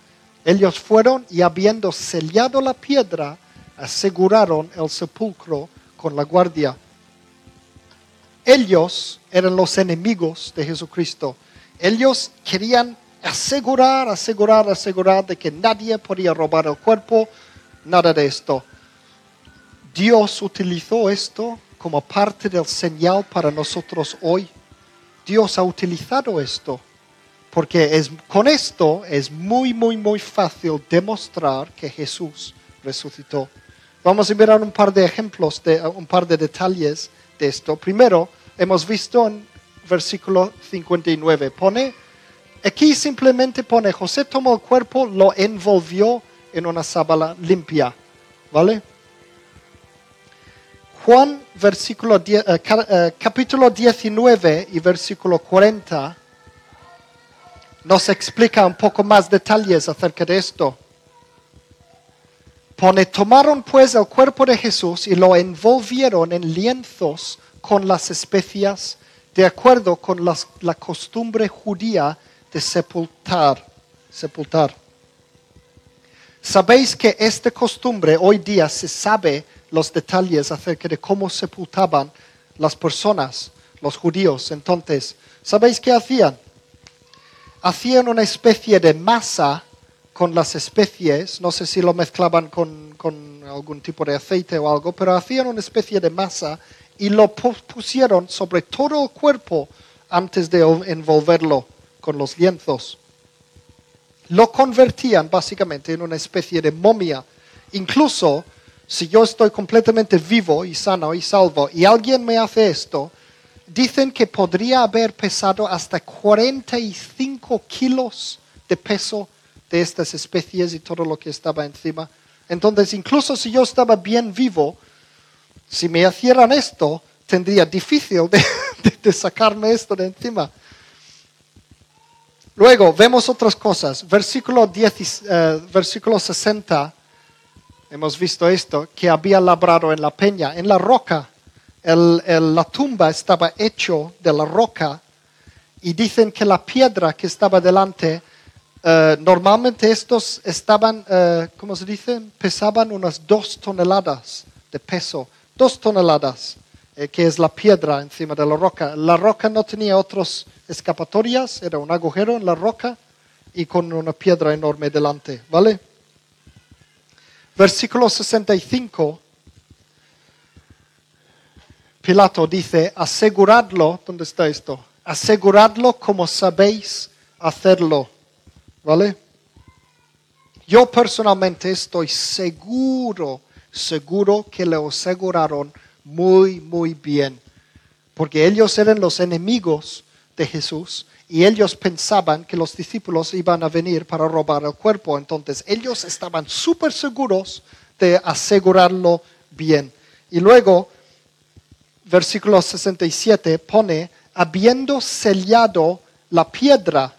Ellos fueron y habiendo sellado la piedra, aseguraron el sepulcro con la guardia. Ellos eran los enemigos de Jesucristo. Ellos querían asegurar, asegurar, asegurar de que nadie podía robar el cuerpo, nada de esto. Dios utilizó esto como parte del señal para nosotros hoy. Dios ha utilizado esto porque es, con esto es muy, muy, muy fácil demostrar que Jesús resucitó. Vamos a mirar un par de ejemplos, de, un par de detalles de esto. Primero, hemos visto en versículo 59, pone, aquí simplemente pone, José tomó el cuerpo, lo envolvió en una sábana limpia, ¿vale? Juan, eh, eh, capítulo 19 y versículo 40 nos explica un poco más detalles acerca de esto. Pone, tomaron pues el cuerpo de Jesús y lo envolvieron en lienzos con las especias, de acuerdo con la costumbre judía de sepultar. sepultar. Sabéis que esta costumbre hoy día se sabe los detalles acerca de cómo sepultaban las personas, los judíos. Entonces, ¿sabéis qué hacían? hacían una especie de masa con las especies, no sé si lo mezclaban con, algún tipo de aceite o algo, pero hacían una especie de masa y lo pusieron sobre todo el cuerpo antes de envolverlo con los lienzos. Lo convertían básicamente en una especie de momia. Incluso si yo estoy completamente vivo y sano y salvo y alguien me hace esto, dicen que podría haber pesado hasta 45 kilos de peso de estas especies y todo lo que estaba encima. Entonces, incluso si yo estaba bien vivo, si me hicieran esto, tendría difícil de, sacarme esto de encima. Luego, vemos otras cosas. Versículo, 10, eh, versículo 60, hemos visto esto, que había labrado en la peña, en la roca la tumba estaba hecho de la roca y dicen que la piedra que estaba delante, eh, normalmente estos estaban, eh, ¿cómo se dice? Pesaban unas dos toneladas de peso, dos toneladas, eh, que es la piedra encima de la roca. La roca no tenía otras escapatorias, era un agujero en la roca y con una piedra enorme delante, ¿vale? Versículo 65. Pilato dice, aseguradlo, ¿dónde está esto? Aseguradlo como sabéis hacerlo. ¿Vale? Yo personalmente estoy seguro, seguro que lo aseguraron muy, muy bien. Porque ellos eran los enemigos de Jesús y ellos pensaban que los discípulos iban a venir para robar el cuerpo. Entonces ellos estaban súper seguros de asegurarlo bien. Y luego, versículo 67 pone, habiendo sellado la piedra.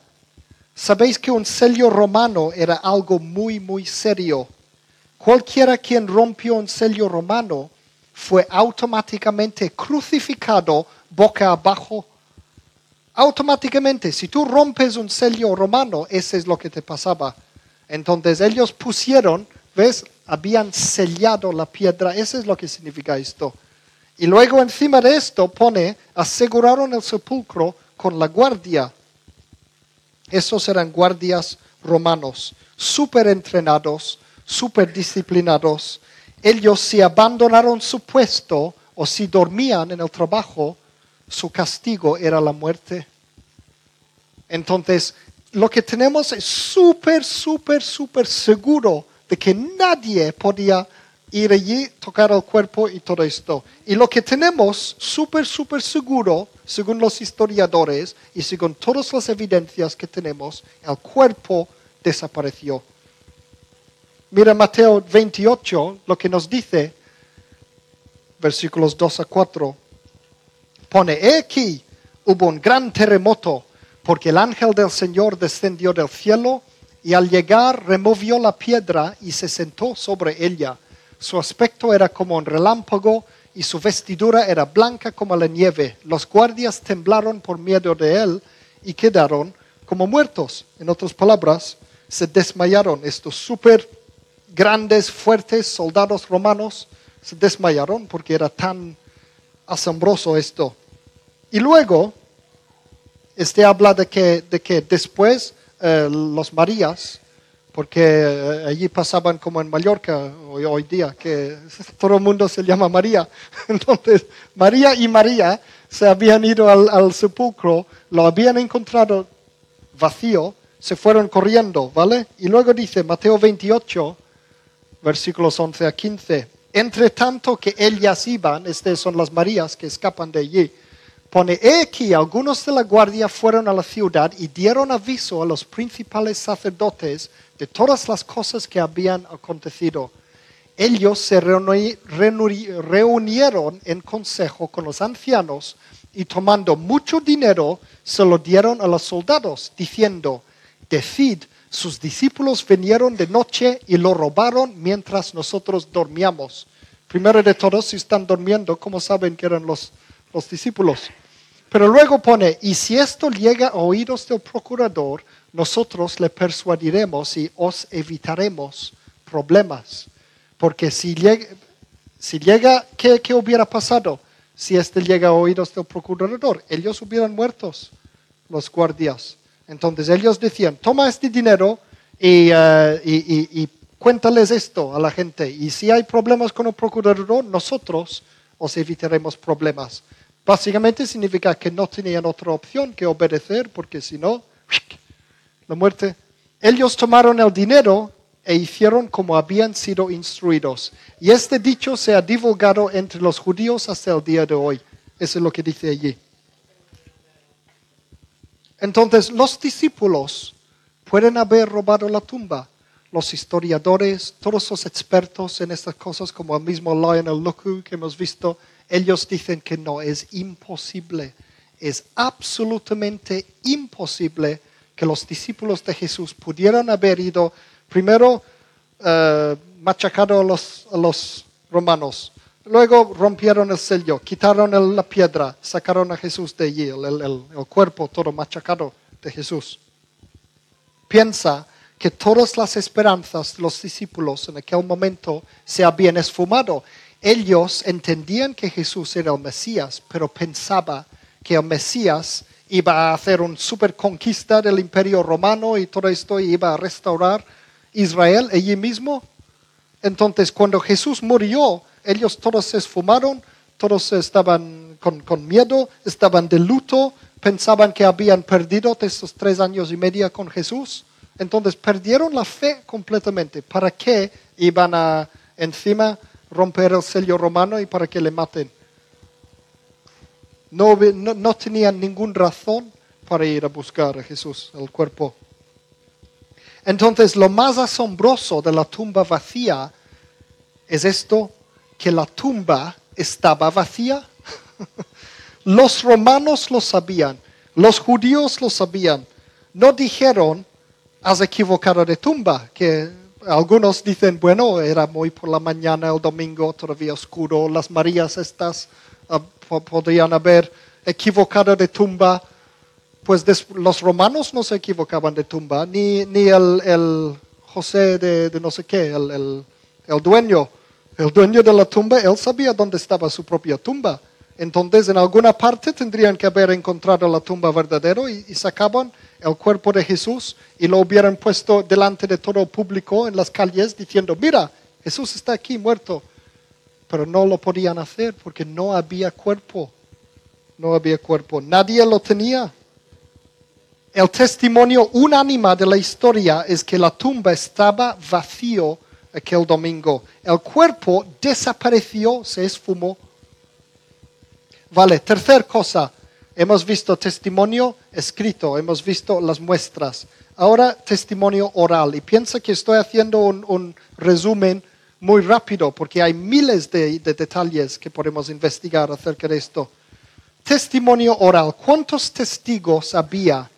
Sabéis que un sello romano era algo muy, muy serio. Cualquiera quien rompió un sello romano fue automáticamente crucificado boca abajo automáticamente, si tú rompes un sello romano, ese es lo que te pasaba. Entonces ellos pusieron, ¿ves? Habían sellado la piedra, eso es lo que significa esto. Y luego encima de esto pone, aseguraron el sepulcro con la guardia. Esos eran guardias romanos, súper entrenados, súper disciplinados. Ellos si abandonaron su puesto o si dormían en el trabajo, su castigo era la muerte. Entonces, lo que tenemos es súper, súper, súper seguro de que nadie podía ir allí, tocar el cuerpo y todo esto. Y lo que tenemos súper, súper seguro, según los historiadores y según todas las evidencias que tenemos, el cuerpo desapareció. Mira Mateo 28, lo que nos dice, versículos 2 a 4 pone, he aquí, hubo un gran terremoto, porque el ángel del Señor descendió del cielo y al llegar removió la piedra y se sentó sobre ella. Su aspecto era como un relámpago y su vestidura era blanca como la nieve. Los guardias temblaron por miedo de él y quedaron como muertos. En otras palabras, se desmayaron estos súper grandes, fuertes soldados romanos. Se desmayaron porque era tan asombroso esto. Y luego, este habla de que, de que después eh, los Marías, porque eh, allí pasaban como en Mallorca hoy, día, que todo el mundo se llama María. Entonces, María y María se habían ido al, al sepulcro, lo habían encontrado vacío, se fueron corriendo, ¿vale? Y luego dice Mateo 28, versículos 11 a 15, entre tanto que ellas iban, estas son las Marías que escapan de allí, Pone, he aquí, algunos de la guardia fueron a la ciudad y dieron aviso a los principales sacerdotes de todas las cosas que habían acontecido. Ellos se reunieron en consejo con los ancianos y tomando mucho dinero se lo dieron a los soldados, diciendo, decid, sus discípulos vinieron de noche y lo robaron mientras nosotros dormíamos. Primero de todos, si están durmiendo, ¿cómo saben que eran los los discípulos. Pero luego pone, y si esto llega a oídos del procurador, nosotros le persuadiremos y os evitaremos problemas. Porque si llega, si llega ¿qué, ¿qué, hubiera pasado si este llega a oídos del procurador? Ellos hubieran muertos, los guardias. Entonces ellos decían, toma este dinero y, y cuéntales esto a la gente. Y si hay problemas con el procurador, nosotros os evitaremos problemas. Básicamente significa que no tenían otra opción que obedecer, porque si no, la muerte. Ellos tomaron el dinero e hicieron como habían sido instruidos. Y este dicho se ha divulgado entre los judíos hasta el día de hoy. Eso es lo que dice allí. Entonces, los discípulos pueden haber robado la tumba. Los historiadores, todos los expertos en estas cosas, como el mismo Lionel Luku que hemos visto, ellos dicen que no, es imposible. Es absolutamente imposible que los discípulos de Jesús pudieran haber ido primero uh, machacado a los romanos, luego rompieron el sello, quitaron la piedra, sacaron a Jesús de allí, el, el, el cuerpo todo machacado de Jesús. Piensa que todas las esperanzas de los discípulos en aquel momento se habían esfumado ellos entendían que Jesús era el Mesías, pero pensaba que el Mesías iba a hacer una super conquista del imperio romano y todo esto iba a restaurar Israel allí mismo. Entonces, cuando Jesús murió, ellos todos se esfumaron, todos estaban con, miedo, estaban de luto, pensaban que habían perdido estos tres años y medio con Jesús. Entonces perdieron la fe completamente. ¿Para qué iban a encima romper el sello romano y para que le maten? No, no, no tenían ninguna razón para ir a buscar a Jesús, el cuerpo. Entonces lo más asombroso de la tumba vacía es esto, que la tumba estaba vacía. los romanos lo sabían, los judíos lo sabían. No dijeron, has equivocado de tumba, que algunos dicen, bueno, era muy por la mañana, el domingo todavía oscuro, las Marías estas ah, podrían haber equivocado de tumba. Pues los romanos no se equivocaban de tumba, ni, ni el, José de, no sé qué, el, el dueño el dueño de la tumba, él sabía dónde estaba su propia tumba. Entonces, en alguna parte tendrían que haber encontrado la tumba verdadera y, sacaban el cuerpo de Jesús y lo hubieran puesto delante de todo el público en las calles diciendo, mira, Jesús está aquí muerto. Pero no lo podían hacer porque no había cuerpo. No había cuerpo. Nadie lo tenía. El testimonio unánime de la historia es que la tumba estaba vacío aquel domingo. El cuerpo desapareció, se esfumó. Vale, tercer cosa. Hemos visto testimonio escrito, hemos visto las muestras. Ahora testimonio oral. Y piensa que estoy haciendo un, resumen muy rápido porque hay miles de, de detalles que podemos investigar acerca de esto. Testimonio oral. ¿Cuántos testigos había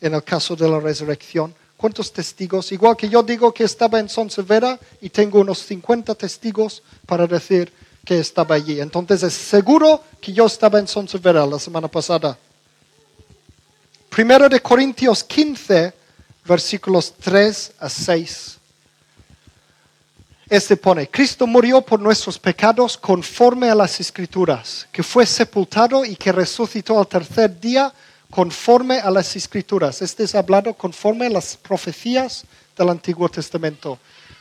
en el caso de la resurrección? ¿Cuántos testigos? Igual que yo digo que estaba en Son Severa y tengo unos 50 testigos para decir que estaba allí. Entonces es seguro que yo estaba en Son Severa la semana pasada. Primero de Corintios 15, versículos 3 a 6. Este pone, Cristo murió por nuestros pecados conforme a las escrituras, que fue sepultado y que resucitó al tercer día conforme a las escrituras. Este es hablado conforme a las profecías del Antiguo Testamento.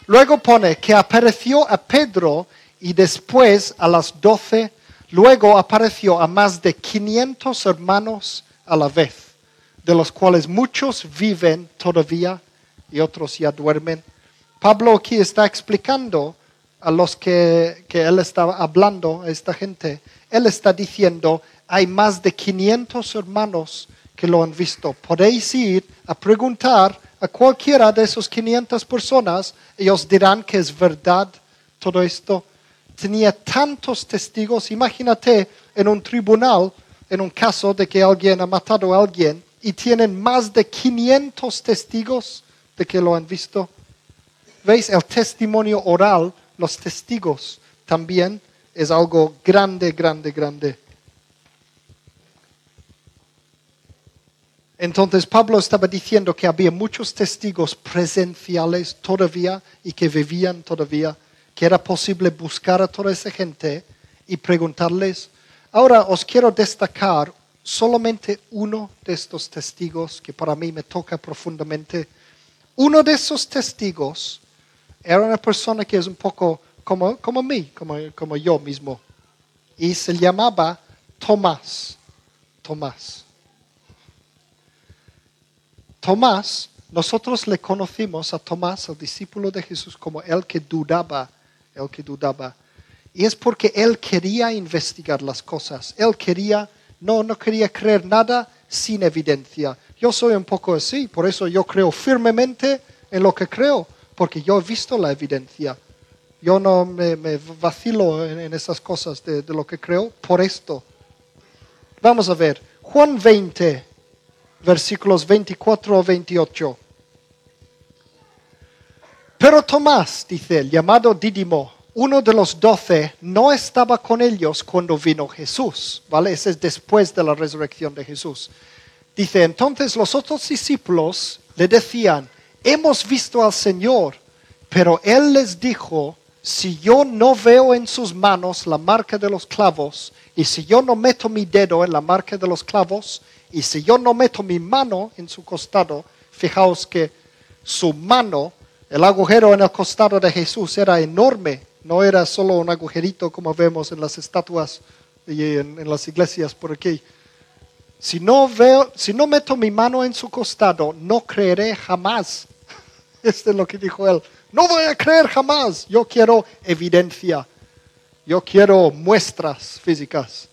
Luego pone que apareció a Pedro y después a las doce. Luego apareció a más de 500 hermanos a la vez, de los cuales muchos viven todavía y otros ya duermen. Pablo aquí está explicando a los que, que él estaba hablando, a esta gente, él está diciendo, hay más de 500 hermanos que lo han visto. Podéis ir a preguntar a cualquiera de esas 500 personas, ellos dirán que es verdad todo esto. Tenía tantos testigos, imagínate en un tribunal, en un caso de que alguien ha matado a alguien, y tienen más de 500 testigos de que lo han visto. ¿Veis? El testimonio oral, los testigos, también es algo grande, grande, grande. Entonces Pablo estaba diciendo que había muchos testigos presenciales todavía y que vivían todavía, que era posible buscar a toda esa gente y preguntarles. Ahora os quiero destacar solamente uno de estos testigos que para mí me toca profundamente. Uno de esos testigos era una persona que es un poco como, como mí, como, como yo mismo, y se llamaba Tomás. Tomás. Tomás, nosotros le conocimos a Tomás, el discípulo de Jesús, como el que dudaba, el que dudaba. Y es porque él quería investigar las cosas. Él quería, no, no quería creer nada sin evidencia. Yo soy un poco así, por eso yo creo firmemente en lo que creo, porque yo he visto la evidencia. Yo no me, vacilo en, esas cosas de, lo que creo por esto. Vamos a ver, Juan 20, versículos 24 a 28. Pero Tomás, dice el llamado Dídimo, uno de los doce, no estaba con ellos cuando vino Jesús, ¿vale? Ese es después de la resurrección de Jesús. Dice, entonces los otros discípulos le decían, hemos visto al Señor, pero él les dijo, si yo no veo en sus manos la marca de los clavos, y si yo no meto mi dedo en la marca de los clavos, y si yo no meto mi mano en su costado, fijaos que su mano El agujero en el costado de Jesús era enorme, no era solo un agujerito como vemos en las estatuas y en, en las iglesias por aquí. Si no, veo, si no meto mi mano en su costado, no creeré jamás. Esto es lo que dijo él. No voy a creer jamás. Yo quiero evidencia. Yo quiero muestras físicas.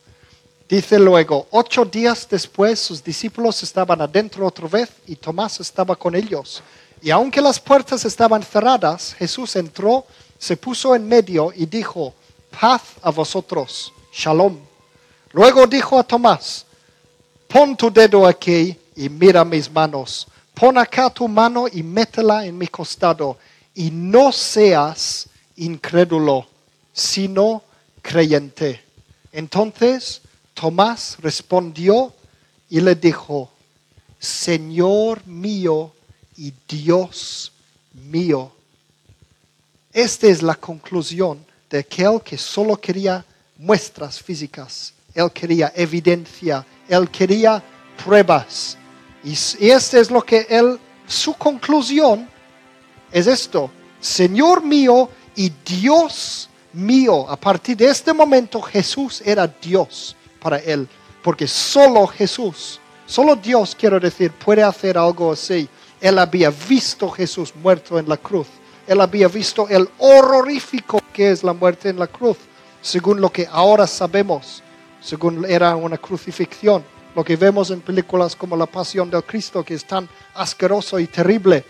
Dice luego, ocho días después sus discípulos estaban adentro otra vez y Tomás estaba con ellos. Y aunque las puertas estaban cerradas, Jesús entró, se puso en medio y dijo, paz a vosotros, shalom. Luego dijo a Tomás, pon tu dedo aquí y mira mis manos. Pon acá tu mano y métela en mi costado. Y no seas incrédulo, sino creyente. Entonces Tomás respondió y le dijo, Señor mío y Dios mío. Esta es la conclusión de aquel que solo quería muestras físicas. Él quería evidencia, él quería pruebas. Y este es lo que él, su conclusión es esto. Señor mío y Dios mío. A partir de este momento Jesús era Dios para él, porque solo Jesús, solo Dios, quiero decir, puede hacer algo así. Él había visto Jesús muerto en la cruz. Él había visto el horrorífico que es la muerte en la cruz, según lo que ahora sabemos, según era una crucifixión. Lo que vemos en películas como La Pasión del Cristo, que es tan asqueroso y terrible,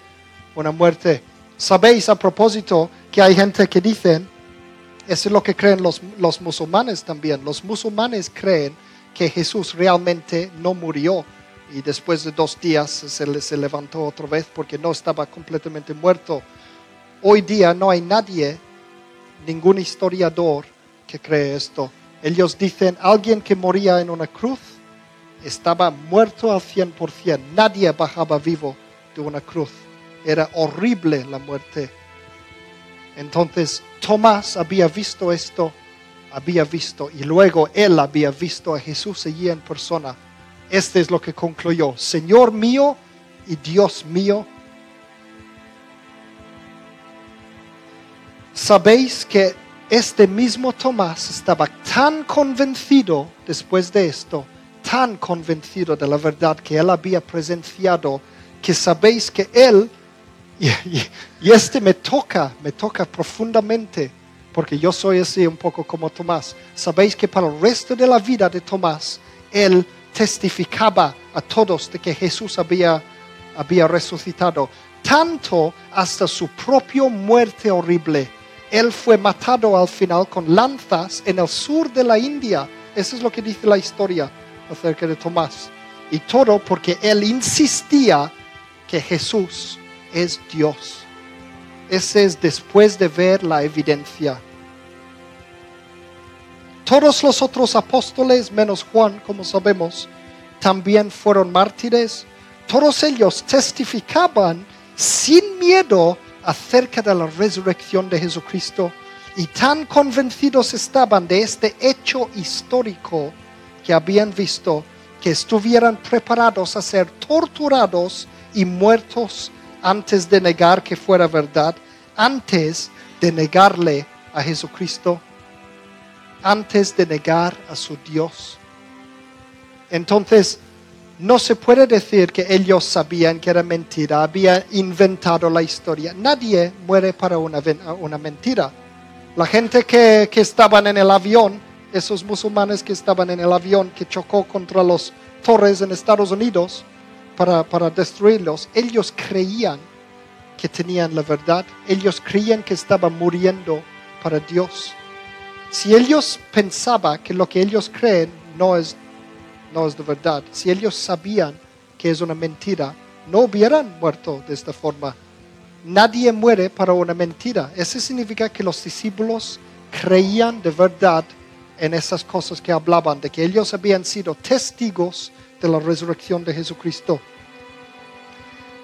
una muerte. Sabéis a propósito que hay gente que dicen eso es lo que creen los, los musulmanes también. Los musulmanes creen que Jesús realmente no murió y después de dos días se, se levantó otra vez porque no estaba completamente muerto. Hoy día no hay nadie, ningún historiador que cree esto. Ellos dicen, alguien que moría en una cruz estaba muerto al 100%. Nadie bajaba vivo de una cruz. Era horrible la muerte. Entonces Tomás había visto esto, había visto, y luego él había visto a Jesús allí en persona. Este es lo que concluyó, Señor mío y Dios mío. Sabéis que este mismo Tomás estaba tan convencido después de esto, tan convencido de la verdad que él había presenciado, que sabéis que él y, este me toca, me toca profundamente, porque yo soy así un poco como Tomás. Sabéis que para el resto de la vida de Tomás, él testificaba a todos de que Jesús había, había resucitado, tanto hasta su propia muerte horrible. Él fue matado al final con lanzas en el sur de la India. Eso es lo que dice la historia acerca de Tomás. Y todo porque él insistía que Jesús es Dios. Ese es después de ver la evidencia. Todos los otros apóstoles, menos Juan, como sabemos, también fueron mártires. Todos ellos testificaban sin miedo acerca de la resurrección de Jesucristo y tan convencidos estaban de este hecho histórico que habían visto que estuvieran preparados a ser torturados y muertos antes de negar que fuera verdad, antes de negarle a Jesucristo, antes de negar a su Dios. Entonces, no se puede decir que ellos sabían que era mentira, había inventado la historia. Nadie muere para una, una mentira. La gente que, que estaban en el avión, esos musulmanes que estaban en el avión que chocó contra los torres en Estados Unidos, para, destruirlos, ellos creían que tenían la verdad, ellos creían que estaban muriendo para Dios. Si ellos pensaban que lo que ellos creen no es, no es de verdad, si ellos sabían que es una mentira, no hubieran muerto de esta forma. Nadie muere para una mentira. Eso significa que los discípulos creían de verdad en esas cosas que hablaban, de que ellos habían sido testigos de la resurrección de Jesucristo.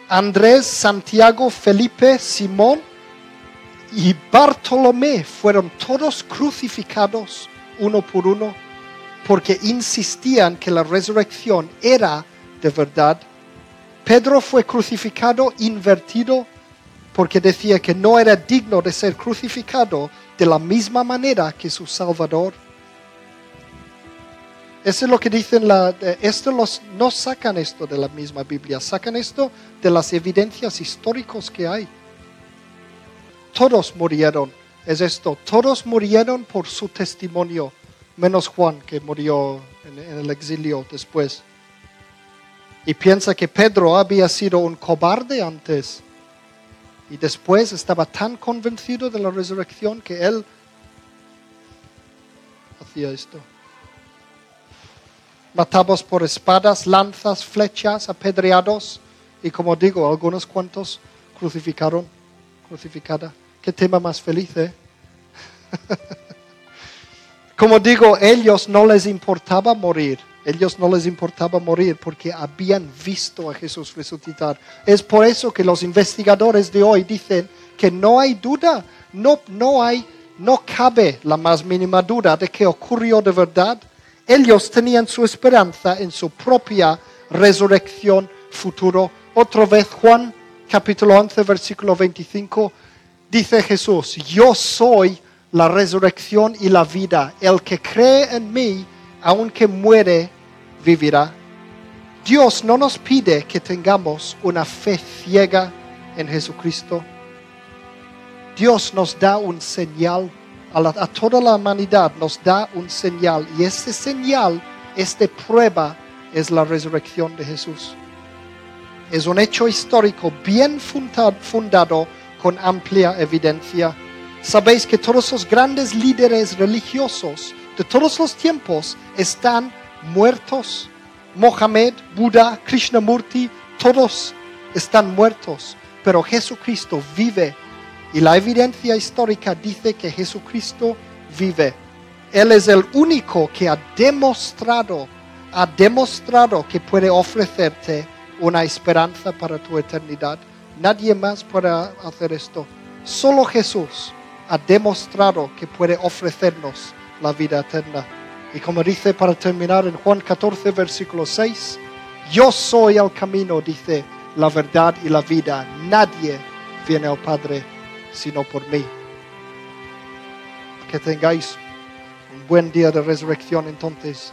Andrés, Santiago, Felipe, Simón y Bartolomé fueron todos crucificados uno por uno porque insistían que la resurrección era de verdad. Pedro fue crucificado invertido porque decía que no era digno de ser crucificado de la misma manera que su Salvador. Eso es lo que dicen, esto los, no sacan esto de la misma Biblia, sacan esto de las evidencias históricas que hay. Todos murieron, es esto, todos murieron por su testimonio, menos Juan que murió en el exilio después. Y piensa que Pedro había sido un cobarde antes y después estaba tan convencido de la resurrección que él hacía esto. Matamos por espadas, lanzas, flechas, apedreados y como digo, algunos cuantos crucificaron, crucificada. Qué tema más feliz, ¿eh? como digo, ellos no les importaba morir. Ellos no les importaba morir porque habían visto a Jesús resucitar. Es por eso que los investigadores de hoy dicen que no hay duda, no, no hay, no cabe la más mínima duda de que ocurrió de verdad. Ellos tenían su esperanza en su propia resurrección futuro. Otra vez Juan capítulo 11 versículo 25 dice Jesús, yo soy la resurrección y la vida. El que cree en mí, aunque muere, vivirá. Dios no nos pide que tengamos una fe ciega en Jesucristo. Dios nos da un señal, a, toda la humanidad nos da un señal y ese señal, esta prueba es la resurrección de Jesús. Es un hecho histórico bien fundado con amplia evidencia. Sabéis que todos los grandes líderes religiosos de todos los tiempos están muertos. Mohamed, Buda, Krishnamurti, todos están muertos, pero Jesucristo vive. Y la evidencia histórica dice que Jesucristo vive. Él es el único que ha demostrado, ha demostrado que puede ofrecerte una esperanza para tu eternidad. Nadie más puede hacer esto. Solo Jesús ha demostrado que puede ofrecernos la vida eterna. Y como dice para terminar en Juan 14, versículo 6, yo soy el camino, dice, la verdad y la vida. Nadie viene al Padre sino por mí. Que tengáis un buen día de resurrección entonces.